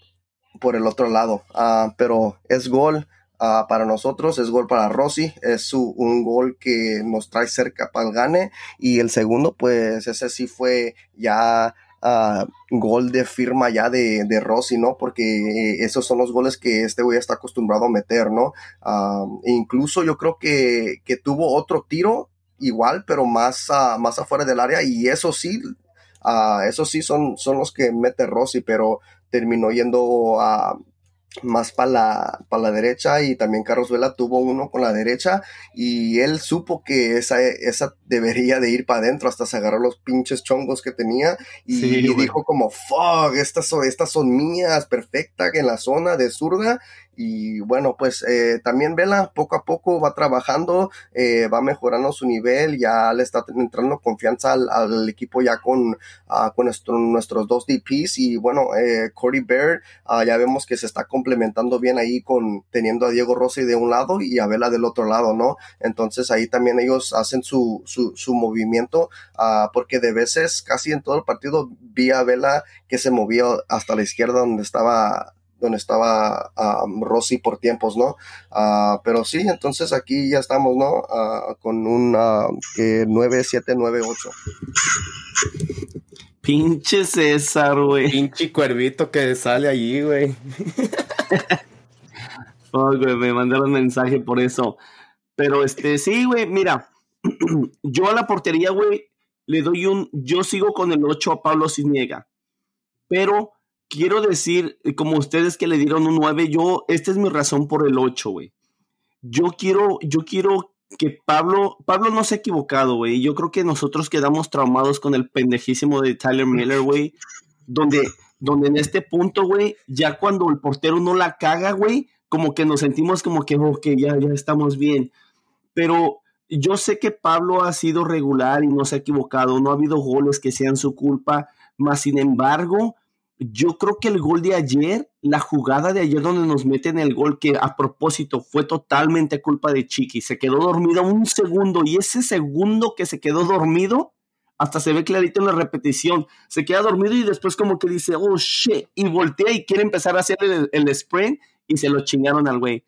por el otro lado. Uh, pero es gol para nosotros, es gol para Rossi, es su, un gol que nos trae cerca para el gane y el segundo pues ese sí fue ya uh, gol de firma ya de, de, Rossi, ¿no? Porque eh, esos son los goles que este güey está acostumbrado a meter, ¿no? Uh, incluso yo creo que, que tuvo otro tiro igual, pero más, más afuera del área. Y eso sí, eso sí son, son los que mete Rossi, pero terminó yendo a más para la, la derecha y también Carlos Vela tuvo uno con la derecha y él supo que esa, esa debería de ir para adentro hasta se agarró los pinches chongos que tenía y, dijo como fuck estas son, estas son mías perfecta en la zona de zurda y bueno, pues eh, también Vela poco a poco va trabajando, eh, va mejorando su nivel, ya le está entrando confianza al, equipo ya con, ah, con nuestros dos DPs y bueno, eh, Corey Baird ah, ya vemos que se está complementando bien ahí con teniendo a Diego Rossi de un lado y a Vela del otro lado, ¿no? Entonces ahí también ellos hacen su, su, su movimiento ah, porque de veces casi en todo el partido vi a Vela que se movía hasta la izquierda donde estaba donde estaba um, Rossi por tiempos, ¿no? Uh, pero sí, entonces aquí ya estamos, ¿no? Uh, con un uh, 9, 7, 9, 8. Pinche César, güey. Pinche cuervito que sale allí, güey. oh, güey, me mandaron mensaje por eso. Pero este, sí, güey, mira, yo a la portería, güey, le doy un, yo sigo con el 8 a Pablo Ciniega, pero quiero decir, eh, como ustedes que le dieron un 9, yo, esta es mi razón por el 8, güey. Yo quiero, yo quiero que Pablo, Pablo no se ha equivocado, güey. Yo creo que nosotros quedamos traumados con el pendejísimo de Tyler Miller, güey. Donde, donde en este punto, güey, ya cuando el portero no la caga, güey, como que nos sentimos como que, ok, ya, ya estamos bien. Pero yo sé que Pablo ha sido regular y no se ha equivocado, no ha habido goles que sean su culpa, más sin embargo, yo creo que el gol de ayer, la jugada de ayer donde nos meten el gol, que a propósito fue totalmente culpa de Chiqui, se quedó dormido un segundo y ese segundo que se quedó dormido, hasta se ve clarito en la repetición, se queda dormido y después como que dice, oh shit, y voltea y quiere empezar a hacer el, el sprint y se lo chingaron al güey.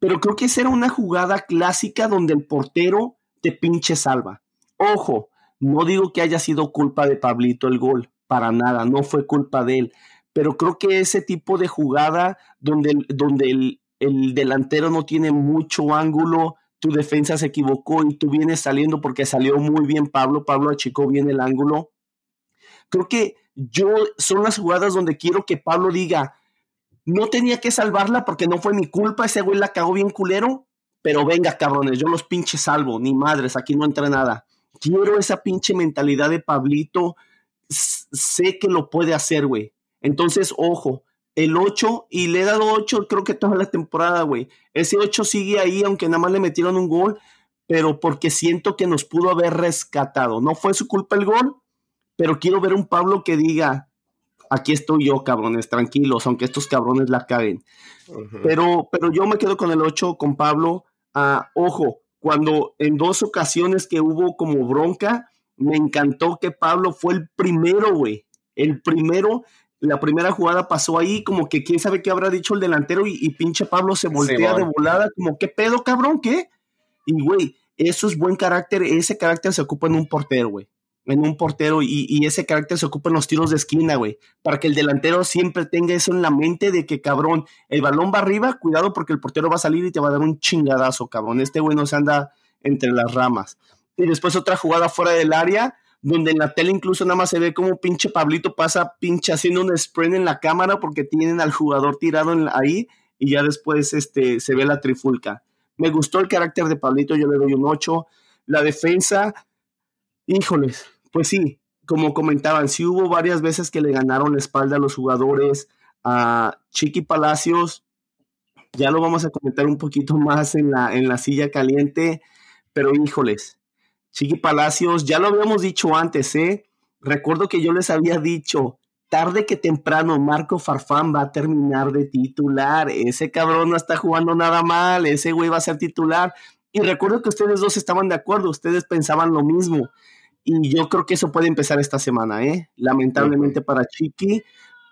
Pero creo que esa era una jugada clásica donde el portero te pinche salva. Ojo, no digo que haya sido culpa de Pablito el gol, para nada, no fue culpa de él. Pero creo que ese tipo de jugada donde, donde el, el delantero no tiene mucho ángulo, tu defensa se equivocó y tú vienes saliendo porque salió muy bien Pablo, Pablo achicó bien el ángulo. Creo que yo son las jugadas donde quiero que Pablo diga, no tenía que salvarla porque no fue mi culpa, ese güey la cagó bien culero, pero venga cabrones, yo los pinches salvo, ni madres, aquí no entra nada. Quiero esa pinche mentalidad de Pablito, sé que lo puede hacer, güey. Entonces, ojo, el 8, y le he dado 8 creo que toda la temporada, güey. Ese 8 sigue ahí, aunque nada más le metieron un gol, pero porque siento que nos pudo haber rescatado. No fue su culpa el gol, pero quiero ver un Pablo que diga, aquí estoy yo, cabrones, tranquilos, aunque estos cabrones la caguen. pero, pero yo me quedo con el 8, con Pablo. Ah, ojo, cuando en dos ocasiones que hubo como bronca, me encantó que Pablo fue el primero, güey. El primero, la primera jugada pasó ahí, como que quién sabe qué habrá dicho el delantero y, pinche Pablo se voltea de volada, como, ¿qué pedo, cabrón? ¿Qué? Y, güey, eso es buen carácter, ese carácter se ocupa en un portero, güey. En un portero y, ese carácter se ocupa en los tiros de esquina, güey. Para que el delantero siempre tenga eso en la mente de que, cabrón, el balón va arriba, cuidado porque el portero va a salir y te va a dar un chingadazo, cabrón. Este güey no se anda entre las ramas y después otra jugada fuera del área, donde en la tele incluso nada más se ve como pinche Pablito pasa pinche haciendo un sprint en la cámara porque tienen al jugador tirado ahí y ya después este, se ve la trifulca. Me gustó el carácter de Pablito, yo le doy un 8. La defensa, híjoles, pues sí, como comentaban, sí hubo varias veces que le ganaron la espalda a los jugadores, a Chiqui Palacios, ya lo vamos a comentar un poquito más en la, en la silla caliente, pero híjoles, Chiqui Palacios, ya lo habíamos dicho antes, ¿eh? Recuerdo que yo les había dicho, tarde que temprano Marco Farfán va a terminar de titular. Ese cabrón no está jugando nada mal, ese güey va a ser titular. Y recuerdo que ustedes dos estaban de acuerdo, ustedes pensaban lo mismo. Y yo creo que eso puede empezar esta semana, ¿eh? Lamentablemente para Chiqui,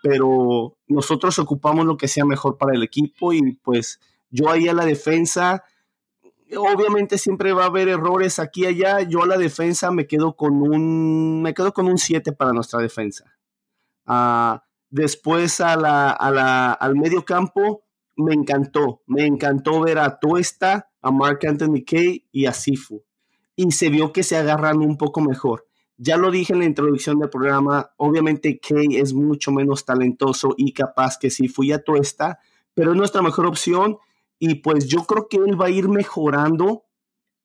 pero nosotros ocupamos lo que sea mejor para el equipo y pues yo ahí a la defensa obviamente siempre va a haber errores aquí y allá. Yo a la defensa me quedo con un, me quedo con un 7 para nuestra defensa. Uh, después a la, a la, al medio campo, me encantó. Me encantó ver a Tuesta, a Mark Anthony Kay y a Sifu. y se vio que se agarran un poco mejor. Ya lo dije en la introducción del programa, obviamente Kay es mucho menos talentoso y capaz que si fui a Tuesta, pero es nuestra mejor opción y pues yo creo que él va a ir mejorando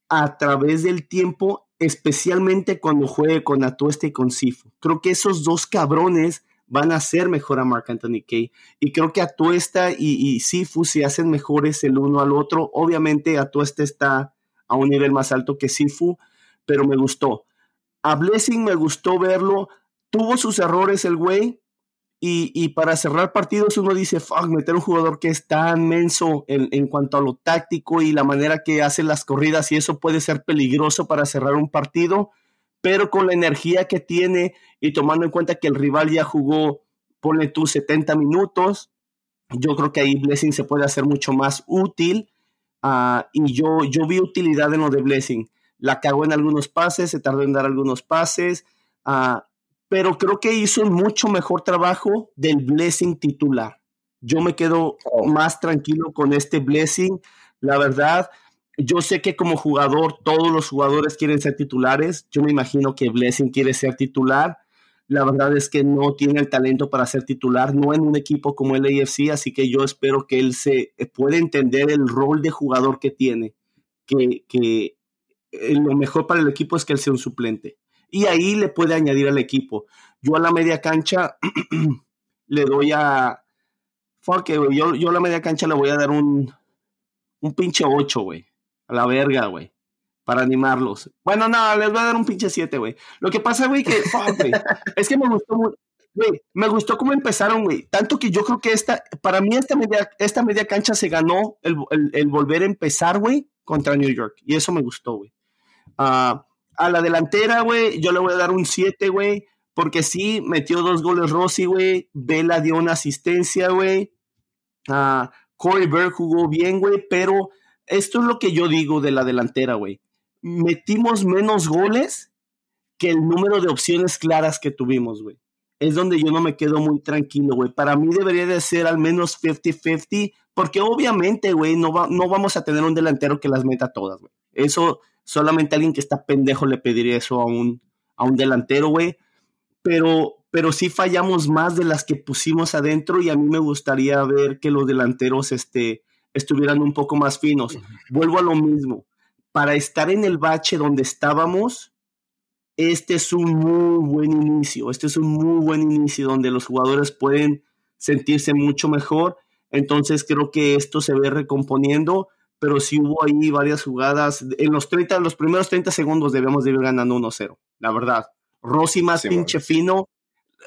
a través del tiempo, especialmente cuando juegue con Atuesta y con Sifu. Creo que esos dos cabrones van a hacer mejor a Mark Anthony Kay y creo que Atuesta y, y Sifu se hacen mejores el uno al otro. Obviamente Atuesta está a un nivel más alto que Sifu, pero me gustó. A Blessing me gustó verlo. Tuvo sus errores el güey. Y, para cerrar partidos uno dice, fuck, meter un jugador que es tan menso en, en, cuanto a lo táctico y la manera que hace las corridas y eso puede ser peligroso para cerrar un partido, pero con la energía que tiene y tomando en cuenta que el rival ya jugó, pone tú 70 minutos, yo creo que ahí Blessing se puede hacer mucho más útil uh, y yo, yo vi utilidad en lo de Blessing. La cagó en algunos pases, se tardó en dar algunos pases, uh, pero creo que hizo un mucho mejor trabajo del blessing titular. Yo me quedo oh. más tranquilo con este blessing, la verdad. Yo sé que como jugador todos los jugadores quieren ser titulares. Yo me imagino que Blessing quiere ser titular. La verdad es que no tiene el talento para ser titular, no en un equipo como el AFC, así que yo espero que él se pueda entender el rol de jugador que tiene, que, que eh, lo mejor para el equipo es que él sea un suplente. Y ahí le puede añadir al equipo. Yo a la media cancha le doy a. Fuck, güey. Yo, yo a la media cancha le voy a dar un. Un pinche 8, güey. A la verga, güey. Para animarlos. Bueno, no, les voy a dar un pinche 7, güey. Lo que pasa, güey, que. Fuck, güey. es que me gustó muy. Güey, me gustó cómo empezaron, güey. Tanto que yo creo que esta, para mí esta media, esta media cancha se ganó el, el, el volver a empezar, güey, contra New York. Y eso me gustó, güey a la delantera, güey, yo le voy a dar un 7, güey, porque sí, metió dos goles Rossi, güey. Vela dio una asistencia, güey. Corey Berg jugó bien, güey, pero esto es lo que yo digo de la delantera, güey. Metimos menos goles que el número de opciones claras que tuvimos, güey. Es donde yo no me quedo muy tranquilo, güey. Para mí debería de ser al menos 50-50, porque obviamente, güey, no, no vamos a tener un delantero que las meta todas, güey. Eso Solamente alguien que está pendejo le pediría eso a un, a un delantero, güey. Pero, pero sí fallamos más de las que pusimos adentro y a mí me gustaría ver que los delanteros este, estuvieran un poco más finos. Vuelvo a lo mismo. Para estar en el bache donde estábamos, este es un muy buen inicio. Este es un muy buen inicio donde los jugadores pueden sentirse mucho mejor. Entonces creo que esto se ve recomponiendo pero sí hubo ahí varias jugadas. En los 30, los primeros 30 segundos debemos de ir ganando 1-0, la verdad. Rossi más pinche fino.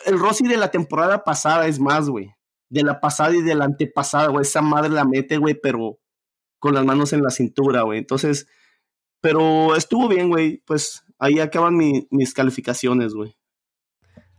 El Rossi de la temporada pasada es más, güey. De la pasada y de la antepasada, güey. Esa madre la mete, güey, pero con las manos en la cintura, güey. Entonces, pero estuvo bien, güey. Pues ahí acaban mis calificaciones, güey.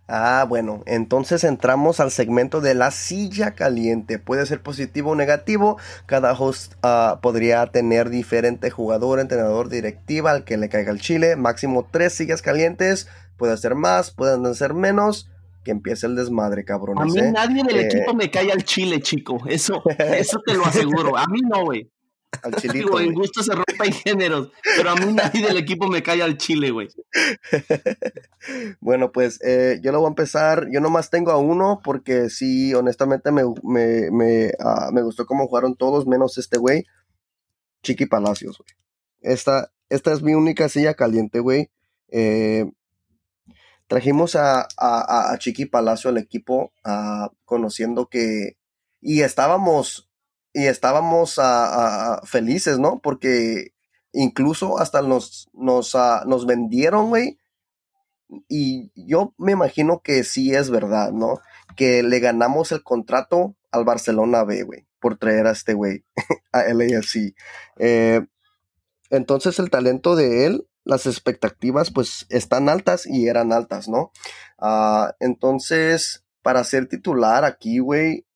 Ah, bueno, entonces entramos al segmento de la silla caliente. Puede ser positivo o negativo. Cada host uh, podría tener diferente jugador, entrenador, directiva al que le caiga el chile. Máximo tres sillas calientes. Puede ser más, pueden ser menos. Que empiece el desmadre, cabrón. A mí ¿eh? nadie del eh, equipo me cae al chile, chico. Eso, eso te lo aseguro. A mí no, güey al chilito. en gusto se rompa en géneros, pero a mí nadie del equipo me cae al chile, güey. bueno, pues eh, yo lo voy a empezar. Yo nomás tengo a uno porque sí, honestamente me, me, me, ah, me gustó cómo jugaron todos, menos este güey. Chiqui Palacios, güey. Esta, esta es mi única silla caliente, güey. Eh, trajimos a, a, a, Chiqui Palacio al equipo, uh, conociendo que. Y estábamos y estábamos felices, ¿no? Porque incluso hasta nos, uh, nos vendieron, güey. Y yo me imagino que sí es verdad, ¿no? Que le ganamos el contrato al Barcelona B, güey, por traer a este güey a LAFC. Eh, entonces el talento de él, las expectativas, pues están altas y eran altas, ¿no? Uh, entonces, para ser titular aquí, güey,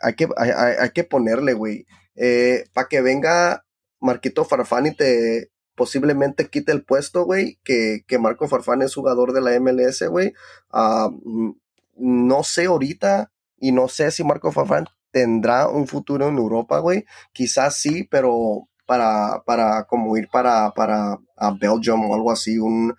hay que, hay, que ponerle, güey. Eh, para que venga Marquito Farfán y te posiblemente quite el puesto, güey, que, que Marco Farfán es jugador de la MLS, güey. Ah, mm, no sé ahorita y no sé si Marco Farfán tendrá un futuro en Europa, güey. Quizás sí, pero para, para como ir para, para a Belgium o algo así, un,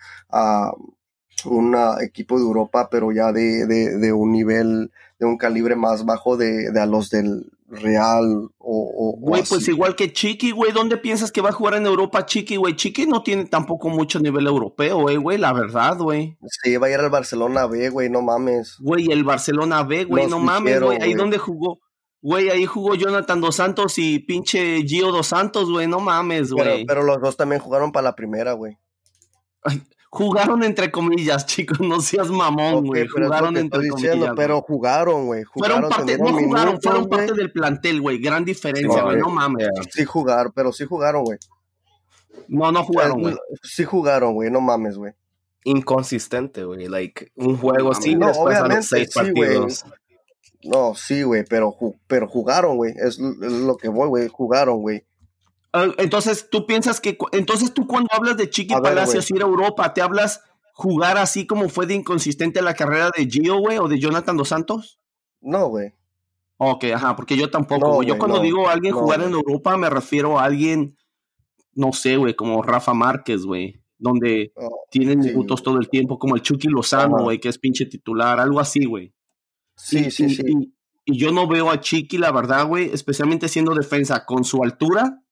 un equipo de Europa, pero ya de, de, un nivel, de un calibre más bajo de, de a los del Real o... Güey, pues igual que Chiqui, güey, ¿dónde piensas que va a jugar en Europa Chiqui, güey? Chiqui no tiene tampoco mucho nivel europeo, eh, güey, la verdad, güey. Sí, va a ir al Barcelona B, güey, no mames. Güey, el Barcelona B, güey, no mames, güey, ahí donde jugó. Güey, ahí jugó Jonathan Dos Santos y pinche Gio Dos Santos, güey, no mames, güey. Pero, pero, los dos también jugaron para la primera, güey. Jugaron entre comillas, chicos, no seas mamón, güey. jugaron entre comillas. Pero jugaron, güey. Fueron parte, no jugaron, fueron parte del plantel, güey. Gran diferencia, güey. No, mames. Sí jugaron, pero sí jugaron, güey. No, no jugaron, güey. Sí jugaron, güey. No mames, güey. Inconsistente, güey. Like, un juego así no, obviamente, seis partidos. No, sí, güey, pero, pero jugaron, güey. Es, es lo que voy, güey. Jugaron, güey. Ah, entonces, tú piensas que, entonces tú cuando hablas de Chiqui Palacios ir a Europa, ¿te hablas jugar así como fue de inconsistente la carrera de Gio, güey, o de Jonathan Dos Santos? No, güey. Ok, ajá, porque yo tampoco, güey. yo cuando digo a alguien jugar en Europa, me refiero a alguien, no sé, güey, como Rafa Márquez, güey, donde oh, tienen minutos todo el tiempo, como el Chucky Lozano, güey, que es pinche titular, algo así, güey. Sí, sí, sí. Y, y, yo no veo a Chiqui, la verdad, güey, especialmente siendo defensa con su altura,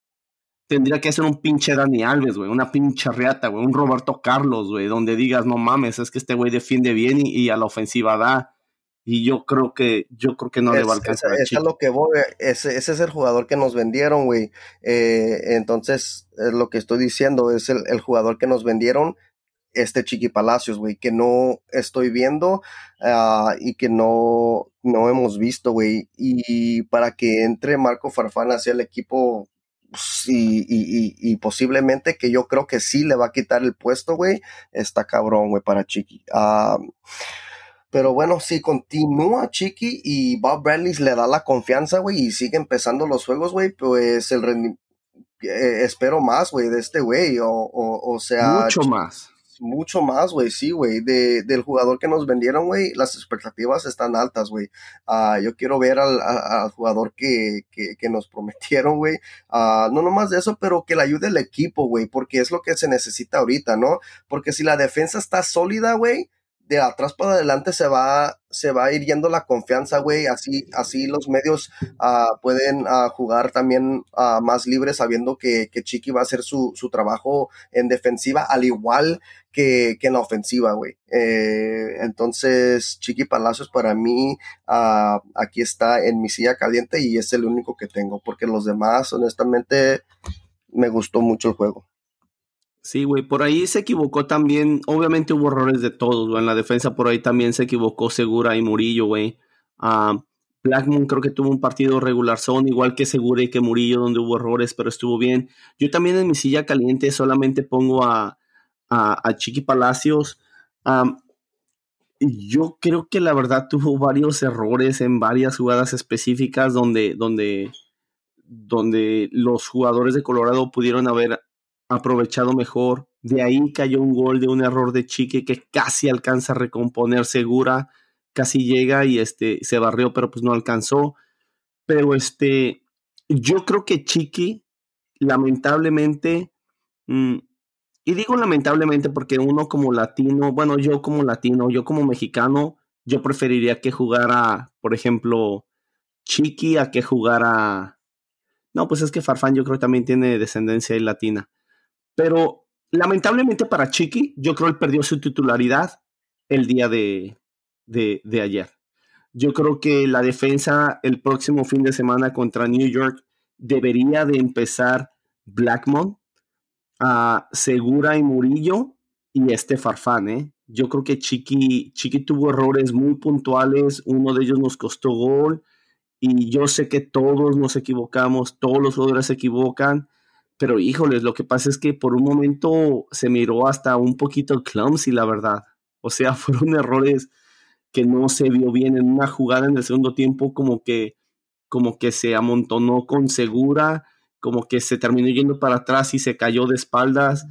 tendría que ser un pinche Dani Alves, güey, una pinche reata, güey, un Roberto Carlos, güey, donde digas, no mames, es que este güey defiende bien y, a la ofensiva da. Y yo creo que, yo creo que no le va a alcanzar. Es, es lo que voy, ese, ese, es el jugador que nos vendieron, güey. Eh, entonces, es lo que estoy diciendo, es el, el jugador que nos vendieron este Chiqui Palacios, güey, que no estoy viendo ah, y que no, no hemos visto, güey. Y para que entre Marco Farfán hacia el equipo y, y, y, posiblemente que yo creo que sí le va a quitar el puesto, güey, está cabrón, güey, para Chiqui. pero bueno, si continúa Chiqui y Bob Bradley le da la confianza, güey, y sigue empezando los juegos, güey, pues el eh, espero más, güey, de este güey, o, o, o sea... Mucho más mucho más, güey, sí, güey. De, del jugador que nos vendieron, güey, las expectativas están altas, güey. Uh, yo quiero ver al, al jugador que, que, que, nos prometieron, güey. Uh, no nomás de eso, pero que le ayude el equipo, güey, porque es lo que se necesita ahorita, ¿no? Porque si la defensa está sólida, güey, de atrás para adelante se va, se va a ir yendo la confianza, güey. Así, así los medios uh, pueden uh, jugar también uh, más libres sabiendo que, que, Chiqui va a hacer su, su trabajo en defensiva, al igual que, que en la ofensiva, güey. Eh, entonces, Chiqui Palacios para mí aquí está en mi silla caliente y es el único que tengo, porque los demás, honestamente, me gustó mucho el juego. Sí, güey, por ahí se equivocó también. Obviamente hubo errores de todos, güey. En la defensa por ahí también se equivocó Segura y Murillo, güey. Uh, Blackmon creo que tuvo un partido regular son, igual que Segura y que Murillo, donde hubo errores, pero estuvo bien. Yo también en mi silla caliente solamente pongo a, a, Chiqui Palacios. yo creo que la verdad tuvo varios errores en varias jugadas específicas donde, donde, donde los jugadores de Colorado pudieron haber aprovechado mejor. De ahí cayó un gol de un error de Chiqui que casi alcanza a recomponer segura, casi llega y este se barrió, pero pues no alcanzó. Pero este, yo creo que Chiqui, lamentablemente, mm, y digo lamentablemente porque uno como latino, bueno, yo como latino, yo como mexicano, yo preferiría que jugara, por ejemplo, Chiqui a que jugara... No, pues es que Farfán yo creo que también tiene descendencia latina. Pero lamentablemente para Chiqui, yo creo que él perdió su titularidad el día de, de, ayer. Yo creo que la defensa el próximo fin de semana contra New York debería de empezar Blackmon, a Segura y Murillo y este Farfán. ¿eh? Yo creo que Chiqui, Chiqui tuvo errores muy puntuales, uno de ellos nos costó gol y yo sé que todos nos equivocamos, todos los jugadores se equivocan, pero híjoles, lo que pasa es que por un momento se miró hasta un poquito clumsy, la verdad. O sea, fueron errores que no se vio bien en una jugada en el segundo tiempo, como que, como que se amontonó con segura, como que se terminó yendo para atrás y se cayó de espaldas.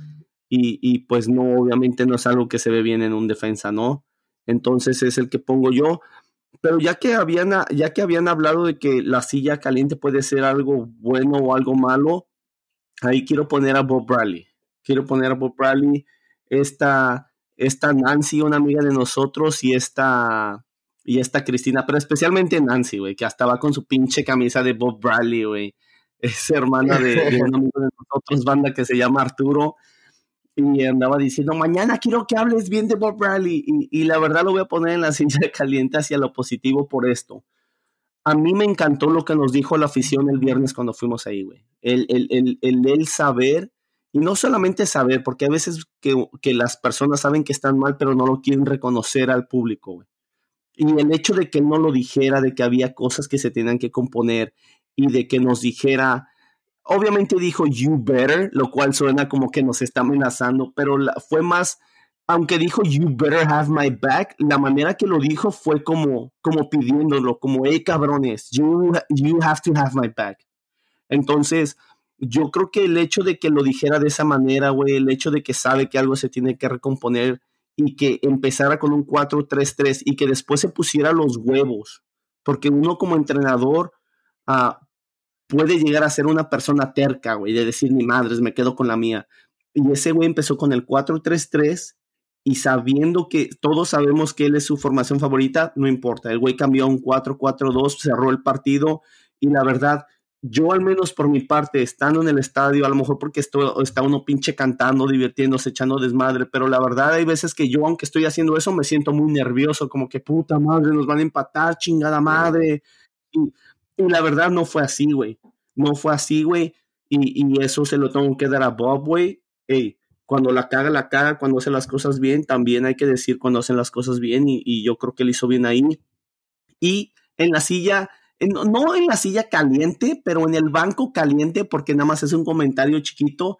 Y, y pues no, obviamente no es algo que se ve bien en un defensa, ¿no? Entonces es el que pongo yo. Pero ya que habían, ya que habían hablado de que la silla caliente puede ser algo bueno o algo malo, ahí quiero poner a Bob Bradley. Quiero poner a Bob Bradley, esta, esta Nancy, una amiga de nosotros, y esta, y esta Cristina, pero especialmente Nancy, güey, que hasta va con su pinche camisa de Bob Bradley, güey. Es hermana de, de un amigo de nosotros, banda que se llama Arturo y andaba diciendo, mañana quiero que hables bien de Bob Bradley. Y, la verdad lo voy a poner en la silla caliente hacia lo positivo por esto. A mí me encantó lo que nos dijo la afición el viernes cuando fuimos ahí, güey. El, el, el, saber, y no solamente saber, porque a veces que, que, las personas saben que están mal, pero no lo quieren reconocer al público, güey. Y el hecho de que no lo dijera, de que había cosas que se tenían que componer y de que nos dijera, Obviamente dijo you better, lo cual suena como que nos está amenazando, pero fue más, aunque dijo you better have my back, la manera que lo dijo fue como, como pidiéndolo, como hey cabrones, you, you have to have my back. Entonces, yo creo que el hecho de que lo dijera de esa manera, güey, el hecho de que sabe que algo se tiene que recomponer y que empezara con un 4-3-3 y que después se pusiera los huevos, porque uno como entrenador, uh, puede llegar a ser una persona terca, güey, de decir, mi madre, me quedo con la mía. Y ese güey empezó con el 4-3-3 y sabiendo que todos sabemos que él es su formación favorita, no importa. El güey cambió a un 4-4-2, cerró el partido y la verdad, yo al menos por mi parte, estando en el estadio, a lo mejor porque está uno pinche cantando, divirtiéndose, echando desmadre, pero la verdad hay veces que yo, aunque estoy haciendo eso, me siento muy nervioso, como que puta madre, nos van a empatar, chingada madre. Y y la verdad no fue así, güey. No fue así, güey. Y, y, eso se lo tengo que dar a Bob, güey. Hey, cuando la caga, la caga. Cuando hace las cosas bien, también hay que decir cuando hacen las cosas bien. Y, y yo creo que él hizo bien ahí. Y en la silla, no en la silla caliente, pero en el banco caliente, porque nada más es un comentario chiquito.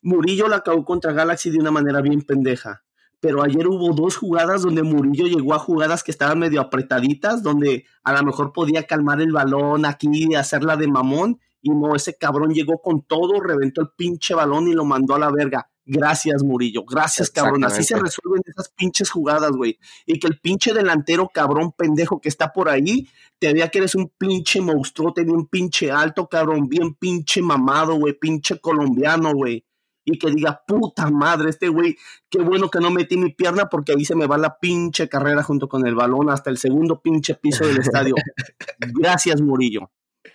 Murillo la acabó contra Galaxy de una manera bien pendeja pero ayer hubo dos jugadas donde Murillo llegó a jugadas que estaban medio apretaditas, donde a lo mejor podía calmar el balón aquí, hacerla de mamón, y no, ese cabrón llegó con todo, reventó el pinche balón y lo mandó a la verga. Gracias, Murillo. Gracias, cabrón. Así se resuelven esas pinches jugadas, güey. Y que el pinche delantero cabrón pendejo que está por ahí, te vea que eres un pinche monstruo, te un pinche alto, cabrón, bien pinche mamado, güey, pinche colombiano, güey y que diga, puta madre, este güey, qué bueno que no metí mi pierna porque ahí se me va la pinche carrera junto con el balón hasta el segundo pinche piso del estadio. Gracias, Murillo.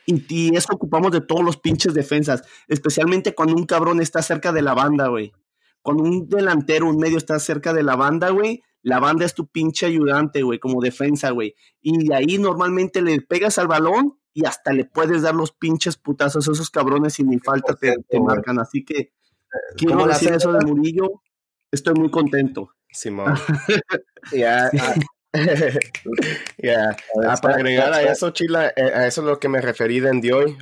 Y, y, eso ocupamos de todos los pinches defensas, especialmente cuando un cabrón está cerca de la banda, güey. Cuando un delantero, un medio está cerca de la banda, güey, la banda es tu pinche ayudante, güey, como defensa, güey. Y de ahí normalmente le pegas al balón y hasta le puedes dar los pinches putazos a esos cabrones y ni falta te, te marcan. Así que Quiero decir eso de Murillo. Estoy muy contento. Simón. Ya. Ya. Ah, para agregar a eso, Chila, eh, a eso es lo que me referí de hoy,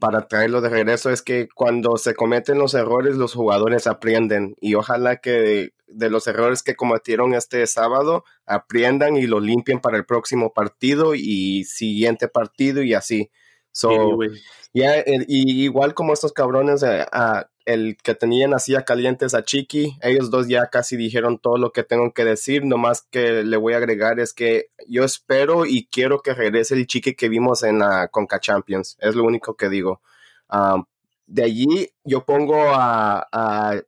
para traerlo de regreso, es que cuando se cometen los errores, los jugadores aprenden y ojalá que de los errores que cometieron este sábado aprendan y lo limpien para el próximo partido y siguiente partido y así. So, ya, y igual como estos cabrones, eh, el que tenían así a calientes a Chiqui, ellos dos ya casi dijeron todo lo que tengo que decir, nomás que le voy a agregar es que yo espero y quiero que regrese el Chiqui que vimos en la Conca Champions, es lo único que digo. de allí yo pongo a,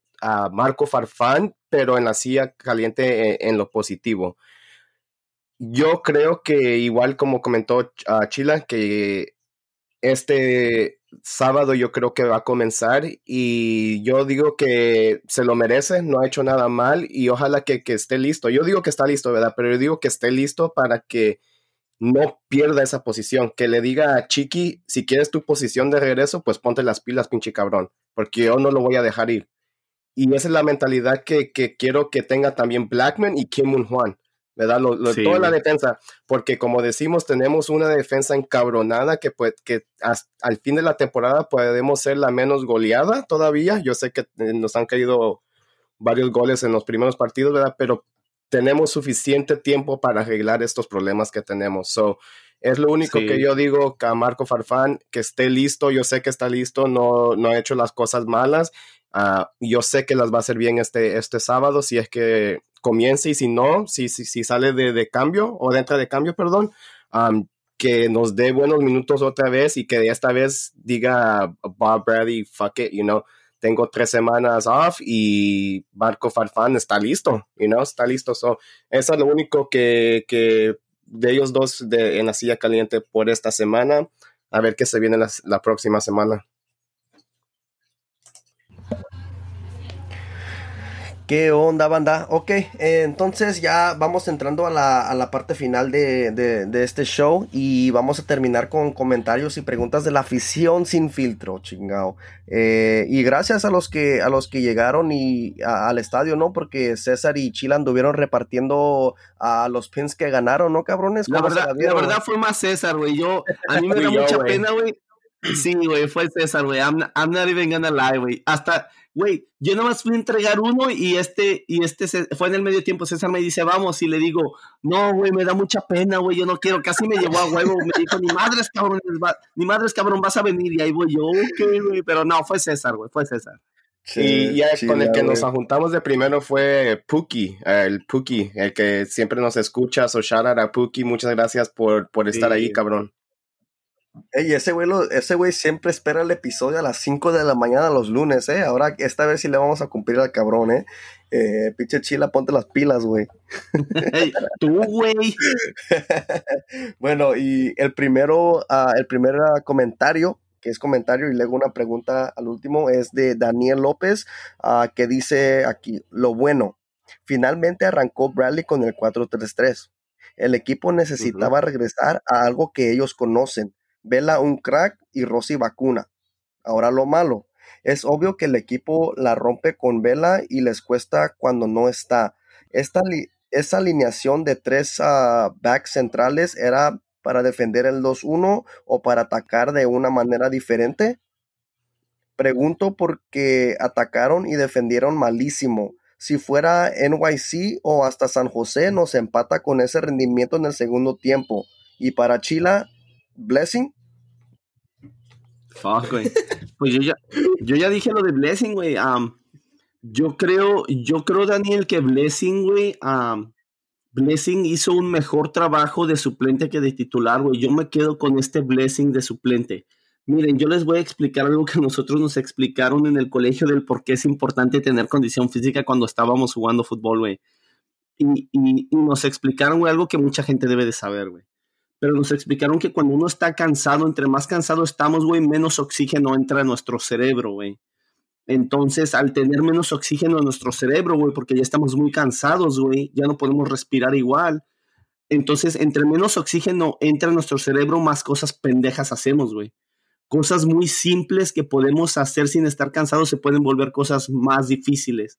Marco Farfán, pero en la silla caliente en, en lo positivo. Yo creo que igual como comentó a Chila, que este sábado yo creo que va a comenzar y yo digo que se lo merece, no ha hecho nada mal y ojalá que, esté listo. Yo digo que está listo, ¿verdad? Pero yo digo que esté listo para que no pierda esa posición, que le diga a Chiqui, si quieres tu posición de regreso, pues ponte las pilas, pinche cabrón, porque yo no lo voy a dejar ir. Y esa es la mentalidad que, que quiero que tenga también Blackman y Kim Moon Juan. ¿Verdad? toda la defensa, porque como decimos, tenemos una defensa encabronada que, pues, que al fin de la temporada podemos ser la menos goleada todavía. Yo sé que eh, nos han caído varios goles en los primeros partidos, ¿verdad? Pero tenemos suficiente tiempo para arreglar estos problemas que tenemos. So, es lo único que yo digo a Marco Farfán, que esté listo. Yo sé que está listo, no, no ha hecho las cosas malas. Ah, yo sé que las va a hacer bien este, este sábado, si es que comience y si no, si, si, si sale de, de, cambio o de entra de cambio, perdón, que nos dé buenos minutos otra vez y que esta vez diga Bob Bradley, fuck it, you know, tengo tres semanas off y Marco Farfán está listo, you know, está listo. So, eso es lo único que, que de ellos dos de, en la silla caliente por esta semana. A ver qué se viene la, la próxima semana. ¿Qué onda, banda? Ok, eh, entonces ya vamos entrando a la, a la parte final de, de, de, este show y vamos a terminar con comentarios y preguntas de la afición sin filtro, chingao. Eh, y gracias a los que, a los que llegaron y a, al estadio, ¿no? Porque César y Chila anduvieron repartiendo a los pins que ganaron, ¿no, cabrones? La verdad, la, verdad fue más César, güey. Yo, a mí me da mucha pena, güey. Sí, güey, fue César, güey. I'm, I'm, not even gonna lie, güey. Hasta, güey, yo nomás fui a entregar uno y este, y este se, fue en el medio tiempo. César me dice, vamos, y le digo, no, güey, me da mucha pena, güey, yo no quiero. Casi me llevó a huevo. Me dijo, ni madres, cabrón, ni madres, cabrón, vas a venir. Y ahí voy yo, ok, güey. Pero no, fue César, güey, fue César. Sí, y ya sí, con el que nos juntamos de primero fue Puki, el Puki, el que siempre nos escucha. So shout out a Puki, muchas gracias por, por estar ahí, cabrón. Ey, ese güey, ese güey siempre espera el episodio a las 5 de la mañana los lunes, ¿eh? Ahora, esta vez sí le vamos a cumplir al cabrón, ¿eh? eh pinche chila, ponte las pilas, güey. Tú, güey. bueno, y el primero, uh, el primer uh, comentario, que es comentario y luego una pregunta al último, es de Daniel López, uh, que dice aquí, lo bueno, finalmente arrancó Bradley con el 4-3-3. El equipo necesitaba -huh. regresar a algo que ellos conocen, Vela un crack y Rossi vacuna. Ahora lo malo. Es obvio que el equipo la rompe con Vela y les cuesta cuando no está. Esta, esa alineación de tres uh, backs centrales era para defender el 2-1 o para atacar de una manera diferente. Pregunto porque atacaron y defendieron malísimo. Si fuera NYC o hasta San José nos empata con ese rendimiento en el segundo tiempo. Y para Chila, Blessing. Fuck, güey. Pues yo ya, yo ya dije lo de Blessing, güey. Um, yo creo, yo creo, Daniel, que Blessing, güey, um, Blessing hizo un mejor trabajo de suplente que de titular, güey. Yo me quedo con este Blessing de suplente. Miren, yo les voy a explicar algo que nosotros nos explicaron en el colegio del por qué es importante tener condición física cuando estábamos jugando fútbol, güey. Y, y, y, nos explicaron, güey, algo que mucha gente debe de saber, güey pero nos explicaron que cuando uno está cansado, entre más cansado estamos, güey, menos oxígeno entra a nuestro cerebro, güey. Entonces, al tener menos oxígeno en nuestro cerebro, güey, porque ya estamos muy cansados, güey, ya no podemos respirar igual. Entonces, entre menos oxígeno entra en nuestro cerebro, más cosas pendejas hacemos, güey. Cosas muy simples que podemos hacer sin estar cansados se pueden volver cosas más difíciles.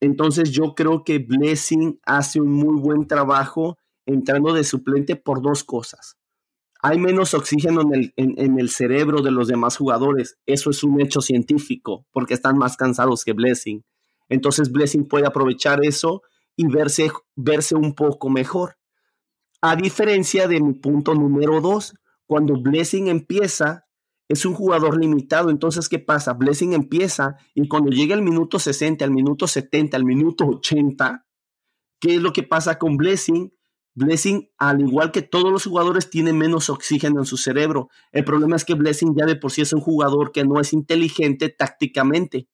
Entonces, yo creo que Blessing hace un muy buen trabajo entrando de suplente por dos cosas. Hay menos oxígeno en el, en, el, cerebro de los demás jugadores. Eso es un hecho científico, porque están más cansados que Blessing. Entonces Blessing puede aprovechar eso y verse, verse un poco mejor. A diferencia de mi punto número dos, cuando Blessing empieza, es un jugador limitado. Entonces, ¿qué pasa? Blessing empieza y cuando llega el minuto 60, al minuto 70, al minuto 80, ¿qué es lo que pasa con Blessing? Blessing, al igual que todos los jugadores, tiene menos oxígeno en su cerebro. El problema es que Blessing ya de por sí es un jugador que no es inteligente tácticamente.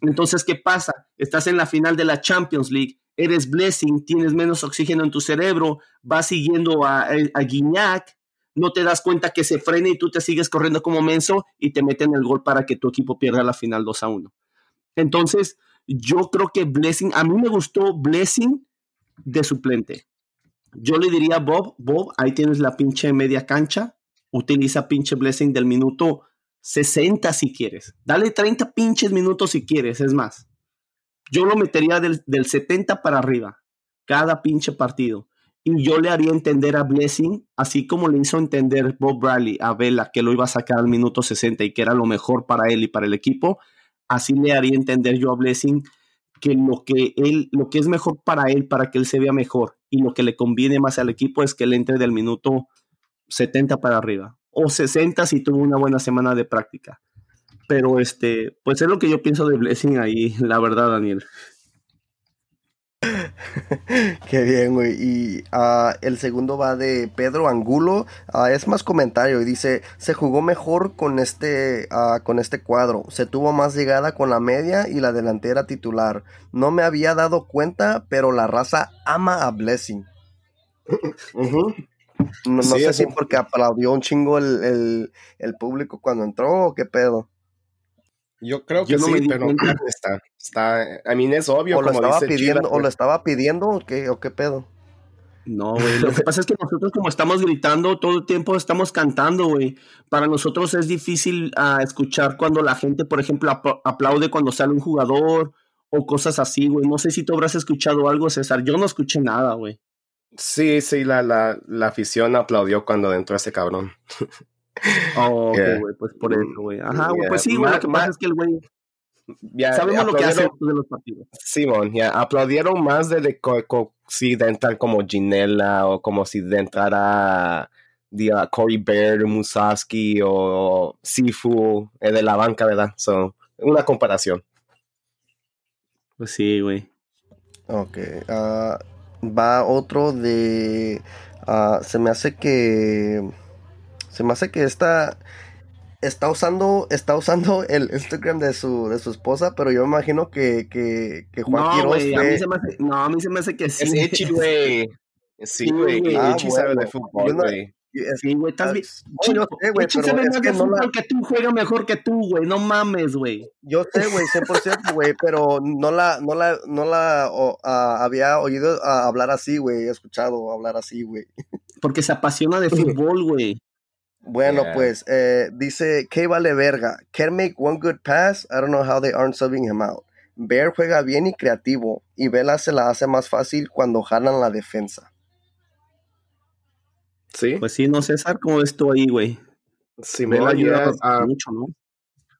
Entonces, ¿qué pasa? Estás en la final de la Champions League, eres Blessing, tienes menos oxígeno en tu cerebro, vas siguiendo a, a Guignac, no te das cuenta que se frena y tú te sigues corriendo como menso y te meten el gol para que tu equipo pierda la final 2 a 1. Entonces, yo creo que Blessing, a mí me gustó Blessing de suplente yo le diría a Bob, Bob, ahí tienes la pinche media cancha, utiliza pinche blessing del minuto 60 si quieres. Dale 30 pinches minutos si quieres, es más. Yo lo metería del, del 70 para arriba, cada pinche partido. Y yo le haría entender a Blessing, así como le hizo entender Bob Bradley a Vela que lo iba a sacar al minuto 60 y que era lo mejor para él y para el equipo, así le haría entender yo a Blessing que lo que él, lo que es mejor para él, para que él se vea mejor y lo que le conviene más al equipo es que él entre del minuto 70 para arriba o 60 si tuvo una buena semana de práctica. Pero este, pues es lo que yo pienso de Blessing ahí, la verdad, Daniel. Qué bien, güey. Y uh, el segundo va de Pedro Angulo. Uh, es más comentario y dice, se jugó mejor con este, uh, con este cuadro. Se tuvo más llegada con la media y la delantera titular. No me había dado cuenta, pero la raza ama a Blessing. No, no Sí, sé si porque aplaudió un chingo el, el- el público cuando entró o qué pedo. Yo creo que Yo no sí, me pero está, está, I mean, es obvio O lo como estaba dice pidiendo, o lo estaba pidiendo o qué, o qué pedo. No, güey. Lo que pasa es que nosotros como estamos gritando todo el tiempo, estamos cantando, güey. Para nosotros es difícil ah, escuchar cuando la gente, por ejemplo, apl- aplaude cuando sale un jugador o cosas así, güey. No sé si tú habrás escuchado algo, César. Yo no escuché nada, güey. Sí, sí, la, la, la afición aplaudió cuando entró ese cabrón. Oh, ok, Yeah. güey, pues por eso, güey. Ajá, güey. Yeah. Pues sí, güey. Lo que pasa es que el güey. Ya, Sabemos lo que hace de los partidos. Simón, ya, aplaudieron más de, de co- co- si de entrar como Ginella o como si de entrara de, uh, Corey Baird, Musaski o Sifu eh, de la banca, ¿verdad? So, una comparación. Pues sí, güey. Ok. ah, va otro de. ah, se me hace que. Se me hace que esta. Está usando, está usando el Instagram de su, de su esposa, pero yo me imagino que, que, que Juan No, Quiroz güey. A fue- mí se me hace, no, a mí se me hace que sí. Es Echi, güey. Sí, güey. güey. Ah, Echi sabe de fútbol, güey. Sí, güey, estás Ah, bien. no, yo sé, güey, pero sabe más que de no la- fútbol que tú, juega mejor que tú, güey. No mames, güey. Yo sé, güey, 100%, güey, pero no la, no la, no la o- ah, había oído ah, hablar así, güey, he escuchado hablar así, güey. Porque se apasiona de fútbol, güey. Bueno, Yeah. pues, eh, dice, ¿qué vale verga? Can make one good pass? I don't know how they aren't subbing him out. Bear juega bien y creativo, y Vela se la hace más fácil cuando jalan la defensa. Sí, Pues sí, no, César, ¿cómo ves tú ahí, güey? Simón, Vela ayuda ya, ah, mucho, ¿no?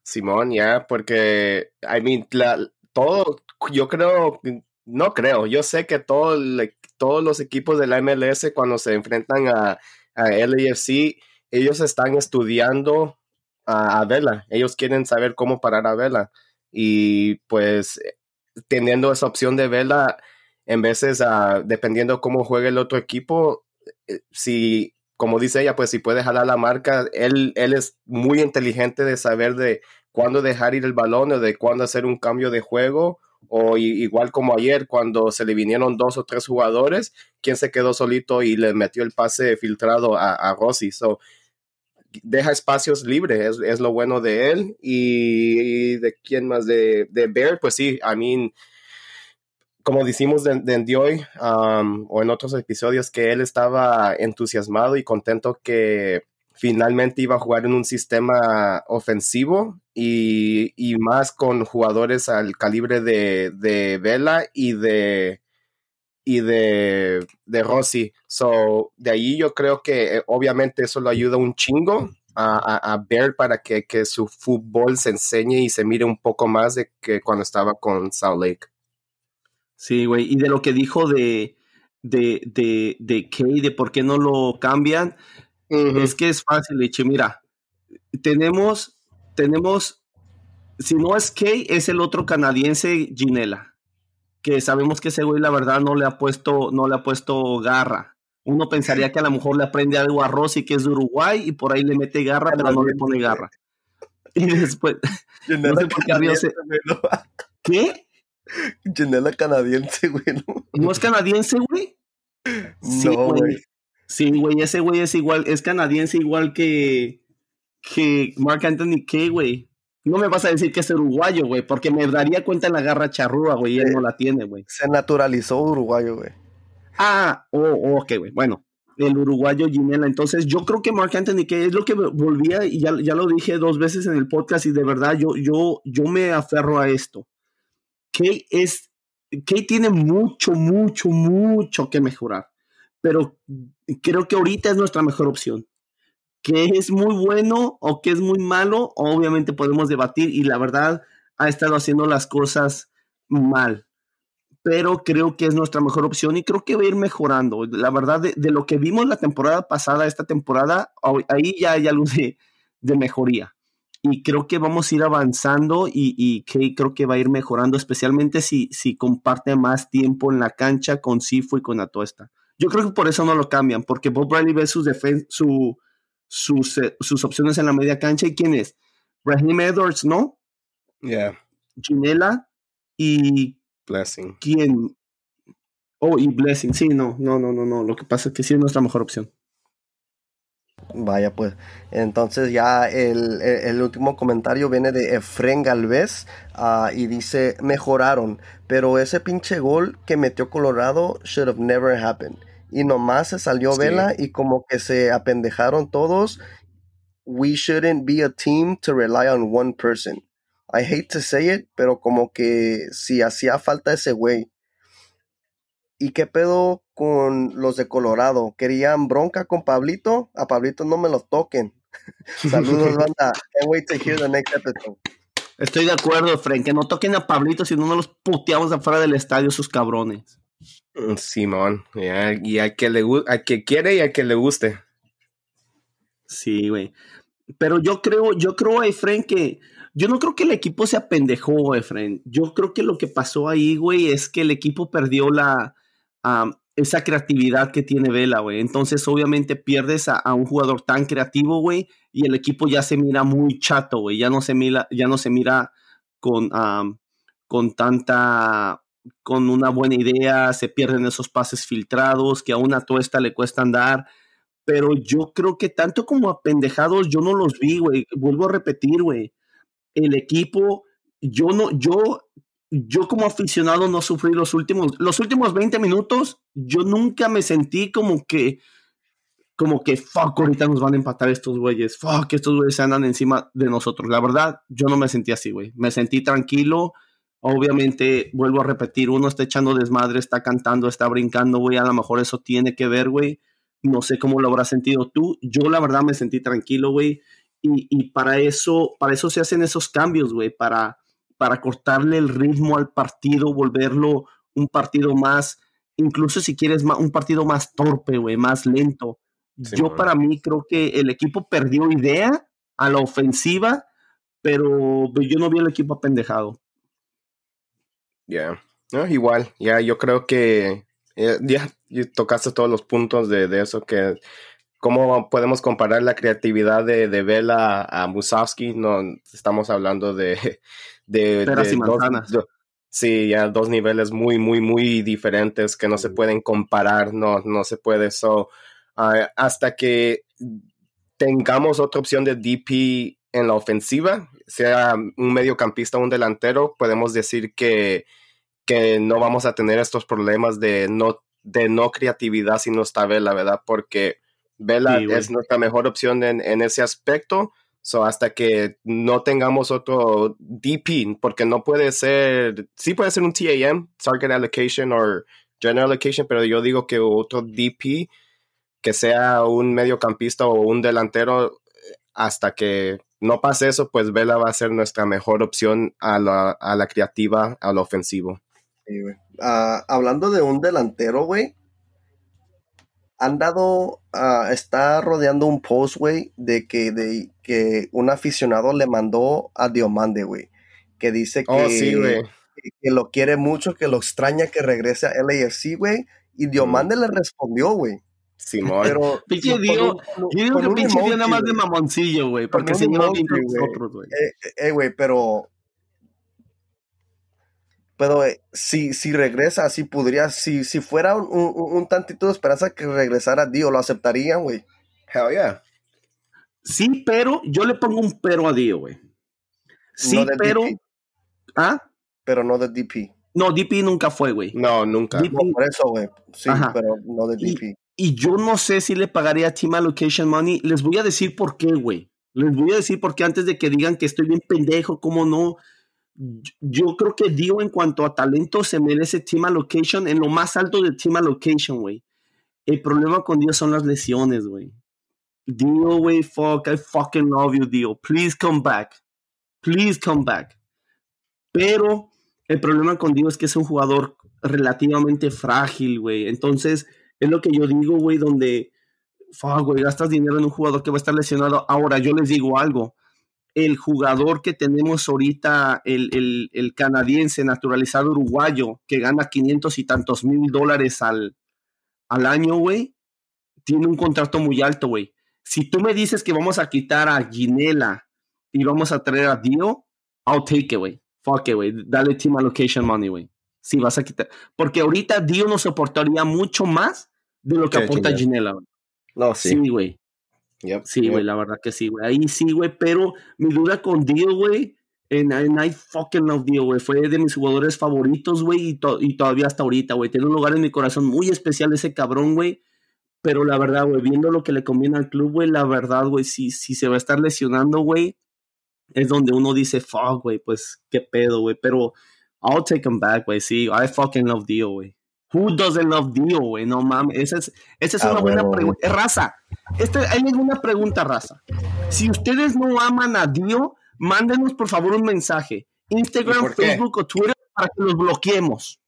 Simón, ya, porque, I mean, la- todo, yo creo, no creo, yo sé que todo todos los equipos de la MLS cuando se enfrentan a, a LAFC, ellos están estudiando a, Vela, ellos quieren saber cómo parar a Vela y pues teniendo esa opción de Vela, en veces, ah, dependiendo cómo juegue el otro equipo, eh, si, como dice ella, pues si puede jalar la marca, él, él es muy inteligente de saber de cuándo dejar ir el balón o de cuándo hacer un cambio de juego. O igual como ayer, cuando se le vinieron dos o tres jugadores, quien se quedó solito y le metió el pase filtrado a, Rossi. So, deja espacios libres, es, lo bueno de él. Y, y de quién más, de, de Bear, pues sí, I mean, como decimos de, de um, o en otros episodios, que él estaba entusiasmado y contento que finalmente iba a jugar en un sistema ofensivo y, y más con jugadores al calibre de, de Vela y de y de, de Rossi. So, de ahí yo creo que eh, obviamente eso lo ayuda un chingo a, a, a Bear para que, que su fútbol se enseñe y se mire un poco más de que cuando estaba con Salt Lake. Sí, güey. Y de lo que dijo de, de, de, de Kay, de por qué no lo cambian, es que es fácil, Eche. Mira, tenemos, tenemos, si no es Kay, es el otro canadiense, Ginela, que sabemos que ese güey, la verdad, no le ha puesto, no le ha puesto garra. Uno pensaría que a lo mejor le aprende algo a Rossi, que es de Uruguay, y por ahí le mete garra, pero no le pone garra. Y después, no sé por qué se- ¿qué? Janela canadiense, güey, ¿no? ¿No es canadiense, güey? Sí, No, güey. Sí, güey, ese güey es igual, es canadiense igual que, que Mark Anthony Kay, güey. No me vas a decir que es uruguayo, güey, porque me daría cuenta en la garra charrúa, güey, y él no la tiene, güey. Se naturalizó uruguayo, güey. Ah, oh, ok, güey. Bueno, el uruguayo Ginela. Entonces, yo creo que Mark Anthony Kay es lo que volvía, y ya, ya lo dije dos veces en el podcast, y de verdad yo, yo, yo me aferro a esto. Kay es, Kay tiene mucho, mucho, mucho que mejorar. Pero creo que ahorita es nuestra mejor opción. Que es muy bueno o que es muy malo, obviamente podemos debatir, y la verdad ha estado haciendo las cosas mal pero creo que es nuestra mejor opción y creo que va a ir mejorando. La verdad, de, lo que vimos la temporada pasada, esta temporada, ahí ya hay algo de, de mejoría. y creo que vamos a ir avanzando y, creo que va a ir mejorando, especialmente si, si comparte más tiempo en la cancha con Sifo y con Atuesta. Yo creo que por eso no lo cambian, porque Bob Riley ve sus, su, sus, eh, sus opciones en la media cancha y quién es. Raheem Edwards, ¿no? Yeah. Ginela y Blessing. ¿Quién? Oh, y Blessing. Sí, no, no, no, no, no. Lo que pasa es que sí es nuestra mejor opción. Vaya, pues. Entonces ya el, el, último comentario viene de Efren Galvez uh, y dice, mejoraron, pero ese pinche gol que metió Colorado should have never happened. Y nomás se salió sí. Vela y como que se apendejaron todos. We shouldn't be a team to rely on one person. I hate to say it, pero como que si hacía falta ese güey. ¿Y qué pedo con los de Colorado? ¿Querían bronca con Pablito? A Pablito no me lo toquen. Saludos, banda. Can't wait to hear the next episode. Estoy de acuerdo, Frank. Que no toquen a Pablito si no nos los puteamos afuera del estadio, sus cabrones. Simón. Yeah. Y al que, le, al que quiere y al que le guste. Sí, güey. Pero yo creo, yo creo, Efren, que yo no creo que el equipo se apendejó, Efren. Yo creo que lo que pasó ahí, güey, es que el equipo perdió la, esa creatividad que tiene Vela, güey. Entonces, obviamente, pierdes a, a, un jugador tan creativo, güey, y el equipo ya se mira muy chato, güey. Ya no se mira, ya no se mira con, con tanta, con una buena idea, se pierden esos pases filtrados que a una tuesta le cuesta andar. Pero yo creo que tanto como apendejados, yo no los vi, güey. Vuelvo a repetir, güey. El equipo, yo no, yo yo como aficionado no sufrí los últimos, los últimos 20 minutos, yo nunca me sentí como que, como que, fuck, ahorita nos van a empatar estos güeyes, fuck, estos güeyes se andan encima de nosotros. La verdad, yo no me sentí así, güey. Me sentí tranquilo. Obviamente, vuelvo a repetir, uno está echando desmadre, está cantando, está brincando, güey. A lo mejor eso tiene que ver, güey. No sé cómo lo habrás sentido tú. Yo, la verdad, me sentí tranquilo, güey. Y, y para eso, para eso se hacen esos cambios, güey, para para cortarle el ritmo al partido, volverlo un partido más, incluso si quieres un partido más torpe, güey, más lento. Sí, yo para mí creo que el equipo perdió idea a la ofensiva, pero yo no vi el equipo apendejado. Ya, yeah. no, igual, ya yo creo que eh, ya tocaste todos los puntos de, de, eso que cómo podemos comparar la creatividad de, de Vela a Musovsky, no estamos hablando de de, y manzanas. Dos, sí, ya dos niveles muy, muy, muy diferentes que no se pueden comparar, no, no se puede. So, uh, hasta que tengamos otra opción de DP en la ofensiva, sea un mediocampista o un delantero, podemos decir que, que no vamos a tener estos problemas de no, de no creatividad si no está Vela, ¿verdad? Porque Vela sí, es nuestra mejor opción en, en ese aspecto So, hasta que no tengamos otro DP, porque no puede ser, sí puede ser un TAM, Target Allocation o General Allocation, pero yo digo que otro DP que sea un mediocampista o un delantero, hasta que no pase eso, pues Vela va a ser nuestra mejor opción a la, a la creativa, a lo ofensivo. Sí, uh, hablando de un delantero, güey, han dado, uh, está rodeando un post, güey, de que, de que un aficionado le mandó a Diomande, güey, que dice que, oh, sí, que, que, lo quiere mucho, que lo extraña que regrese a LAFC, güey, y Diomande mm. le respondió, güey. Simón. Pero pinche Dio, yo digo que pinche Dio nada más de mamoncillo, güey, porque se lleva bien con nosotros, güey. Eh, güey, eh, pero pero eh, si, si regresa, si podría, si, si fuera un, un, un, tantito de esperanza que regresara Dio, ¿lo aceptarían, güey? Hell yeah. Sí, pero yo le pongo un pero a Dio, güey. Sí, no pero. DP. ¿Ah? Pero no de DP. No, DP nunca fue, güey. No, nunca. DP... No, por eso, güey. Sí, Ajá. pero no de DP. Y, y, yo no sé si le pagaría Team Allocation Money. Les voy a decir por qué, güey. Les voy a decir por qué antes de que digan que estoy bien pendejo, cómo no yo creo que Dio en cuanto a talento se merece Team Allocation en lo más alto de Team Allocation, güey. El problema con Dio son las lesiones, güey. Dio, güey, fuck, I fucking love you, Dio. Please come back. Please come back. Pero el problema con Dio es que es un jugador relativamente frágil, güey. Entonces, es lo que yo digo, güey, donde, fuck, gastas dinero en un jugador que va a estar lesionado. Ahora, yo les digo algo el jugador que tenemos ahorita, el, el, canadiense naturalizado uruguayo, que gana 500 y tantos mil dólares al, al año, güey, tiene un contrato muy alto, güey. Si tú me dices que vamos a quitar a Ginela y vamos a traer a Dio, I'll take it, güey. Fuck it, güey. Dale team allocation money, güey. Si vas a quitar. Porque ahorita Dio nos soportaría mucho más de lo que aporta Ginela. No, sí. Sí, güey. sí, güey, la verdad que sí, güey. Ahí sí, güey, pero mi duda con Dio, güey, en, I fucking love Dio, güey. Fue de mis jugadores favoritos, güey, y, y, todavía hasta ahorita, güey. Tiene un lugar en mi corazón muy especial ese cabrón, güey. Pero la verdad, güey, viendo lo que le conviene al club, güey, la verdad, güey, si, si se va a estar lesionando, güey, es donde uno dice, fuck, güey, pues qué pedo, güey. Pero I'll take him back, güey. Sí, I fucking love Dio, güey. Who doesn't love Dio, güey? No mames. Esa es, esa es ah, una buena pregunta. Raza, este, hay una pregunta, raza. Si ustedes no aman a Dio, mándenos por favor un mensaje. Instagram, Facebook o Twitter para que los bloqueemos.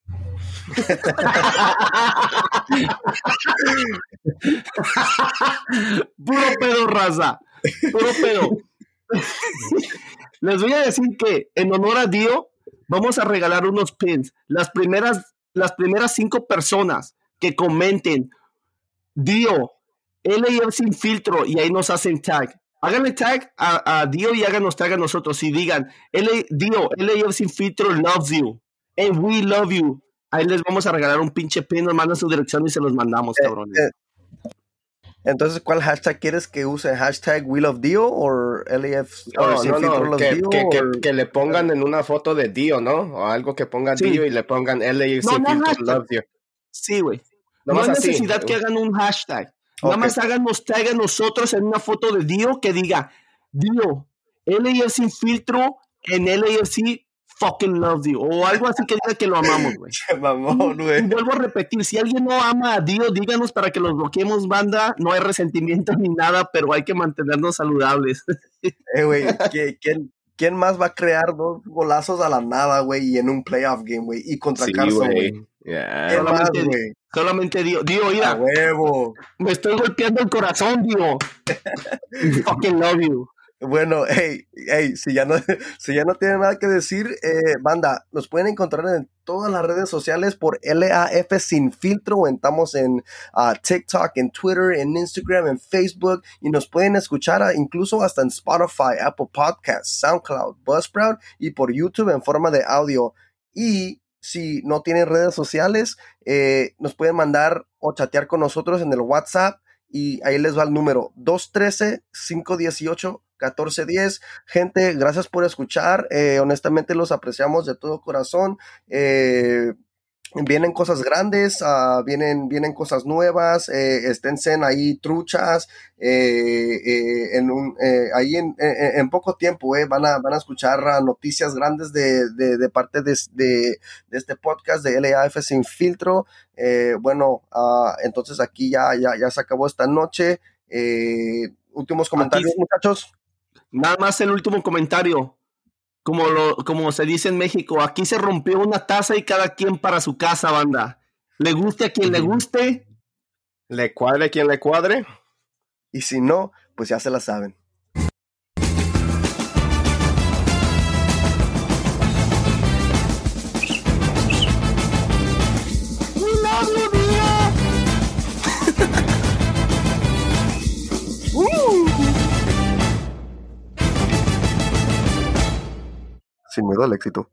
Puro pedo, raza. Puro pedo. Les voy a decir que en honor a Dio, vamos a regalar unos pins. Las primeras, las primeras cinco personas que comenten Dio, LAF sin filtro y ahí nos hacen tag. Háganle tag a, Dio y háganos tag a nosotros y digan Dio, LAF sin filtro loves you and we love you. Ahí les vamos a regalar un pinche pin, nos mandan su dirección y se los mandamos, eh, cabrones. Eh, entonces, ¿cuál hashtag quieres que use? ¿Hashtag Wheel of Dio o LAF? No, no, no, que, Dio, que, que, le pongan en una foto de Dio, ¿no? O algo que ponga Dio y le pongan LAF no, Love Dio. Sí, güey. No, hay necesidad que hagan un hashtag. Nada más háganos tag a nosotros en una foto de Dio que diga Dio, LAF sin filtro en LAFC fucking loves you. O algo así que diga que lo amamos, güey. güey. Vuelvo a repetir, si alguien no ama a Dios, díganos para que los bloqueemos, banda. No hay resentimiento ni nada, pero hay que mantenernos saludables. Eh, güey, ¿quién, ¿quién más va a crear dos golazos a la nada, güey, y en un playoff game, güey? Y contra sí, Carson, güey. Solamente, más, solamente Dio, Dio, mira. huevo. Me estoy golpeando el corazón, Dio. fucking love you. Bueno, hey, hey, si ya no, si ya no tienen nada que decir, eh, banda, nos pueden encontrar en todas las redes sociales por LAF Sin Filtro. Estamos en uh, TikTok, en Twitter, en Instagram, en Facebook y nos pueden escuchar incluso hasta en Spotify, Apple Podcasts, SoundCloud, Buzzsprout y por YouTube en forma de audio. Y si no tienen redes sociales, eh, nos pueden mandar o chatear con nosotros en el WhatsApp y ahí les va el número 213 518 1410. Gente, gracias por escuchar. Eh, honestamente los apreciamos de todo corazón. Eh, vienen cosas grandes, uh, vienen, vienen cosas nuevas, eh, esténse ahí truchas, eh, eh, en un, ahí en, en, poco tiempo van, a, van a escuchar noticias grandes de, de, de parte de, de, este podcast de LAF Sin Filtro. bueno, uh, entonces aquí ya, ya, ya se acabó esta noche. últimos comentarios, muchachos. Nada más el último comentario. Como, lo, como se dice en México, aquí se rompió una taza y cada quien para su casa, banda. Le guste a quien le guste. Le cuadre a quien le cuadre. Y si no, pues ya se la saben. Sin miedo al éxito.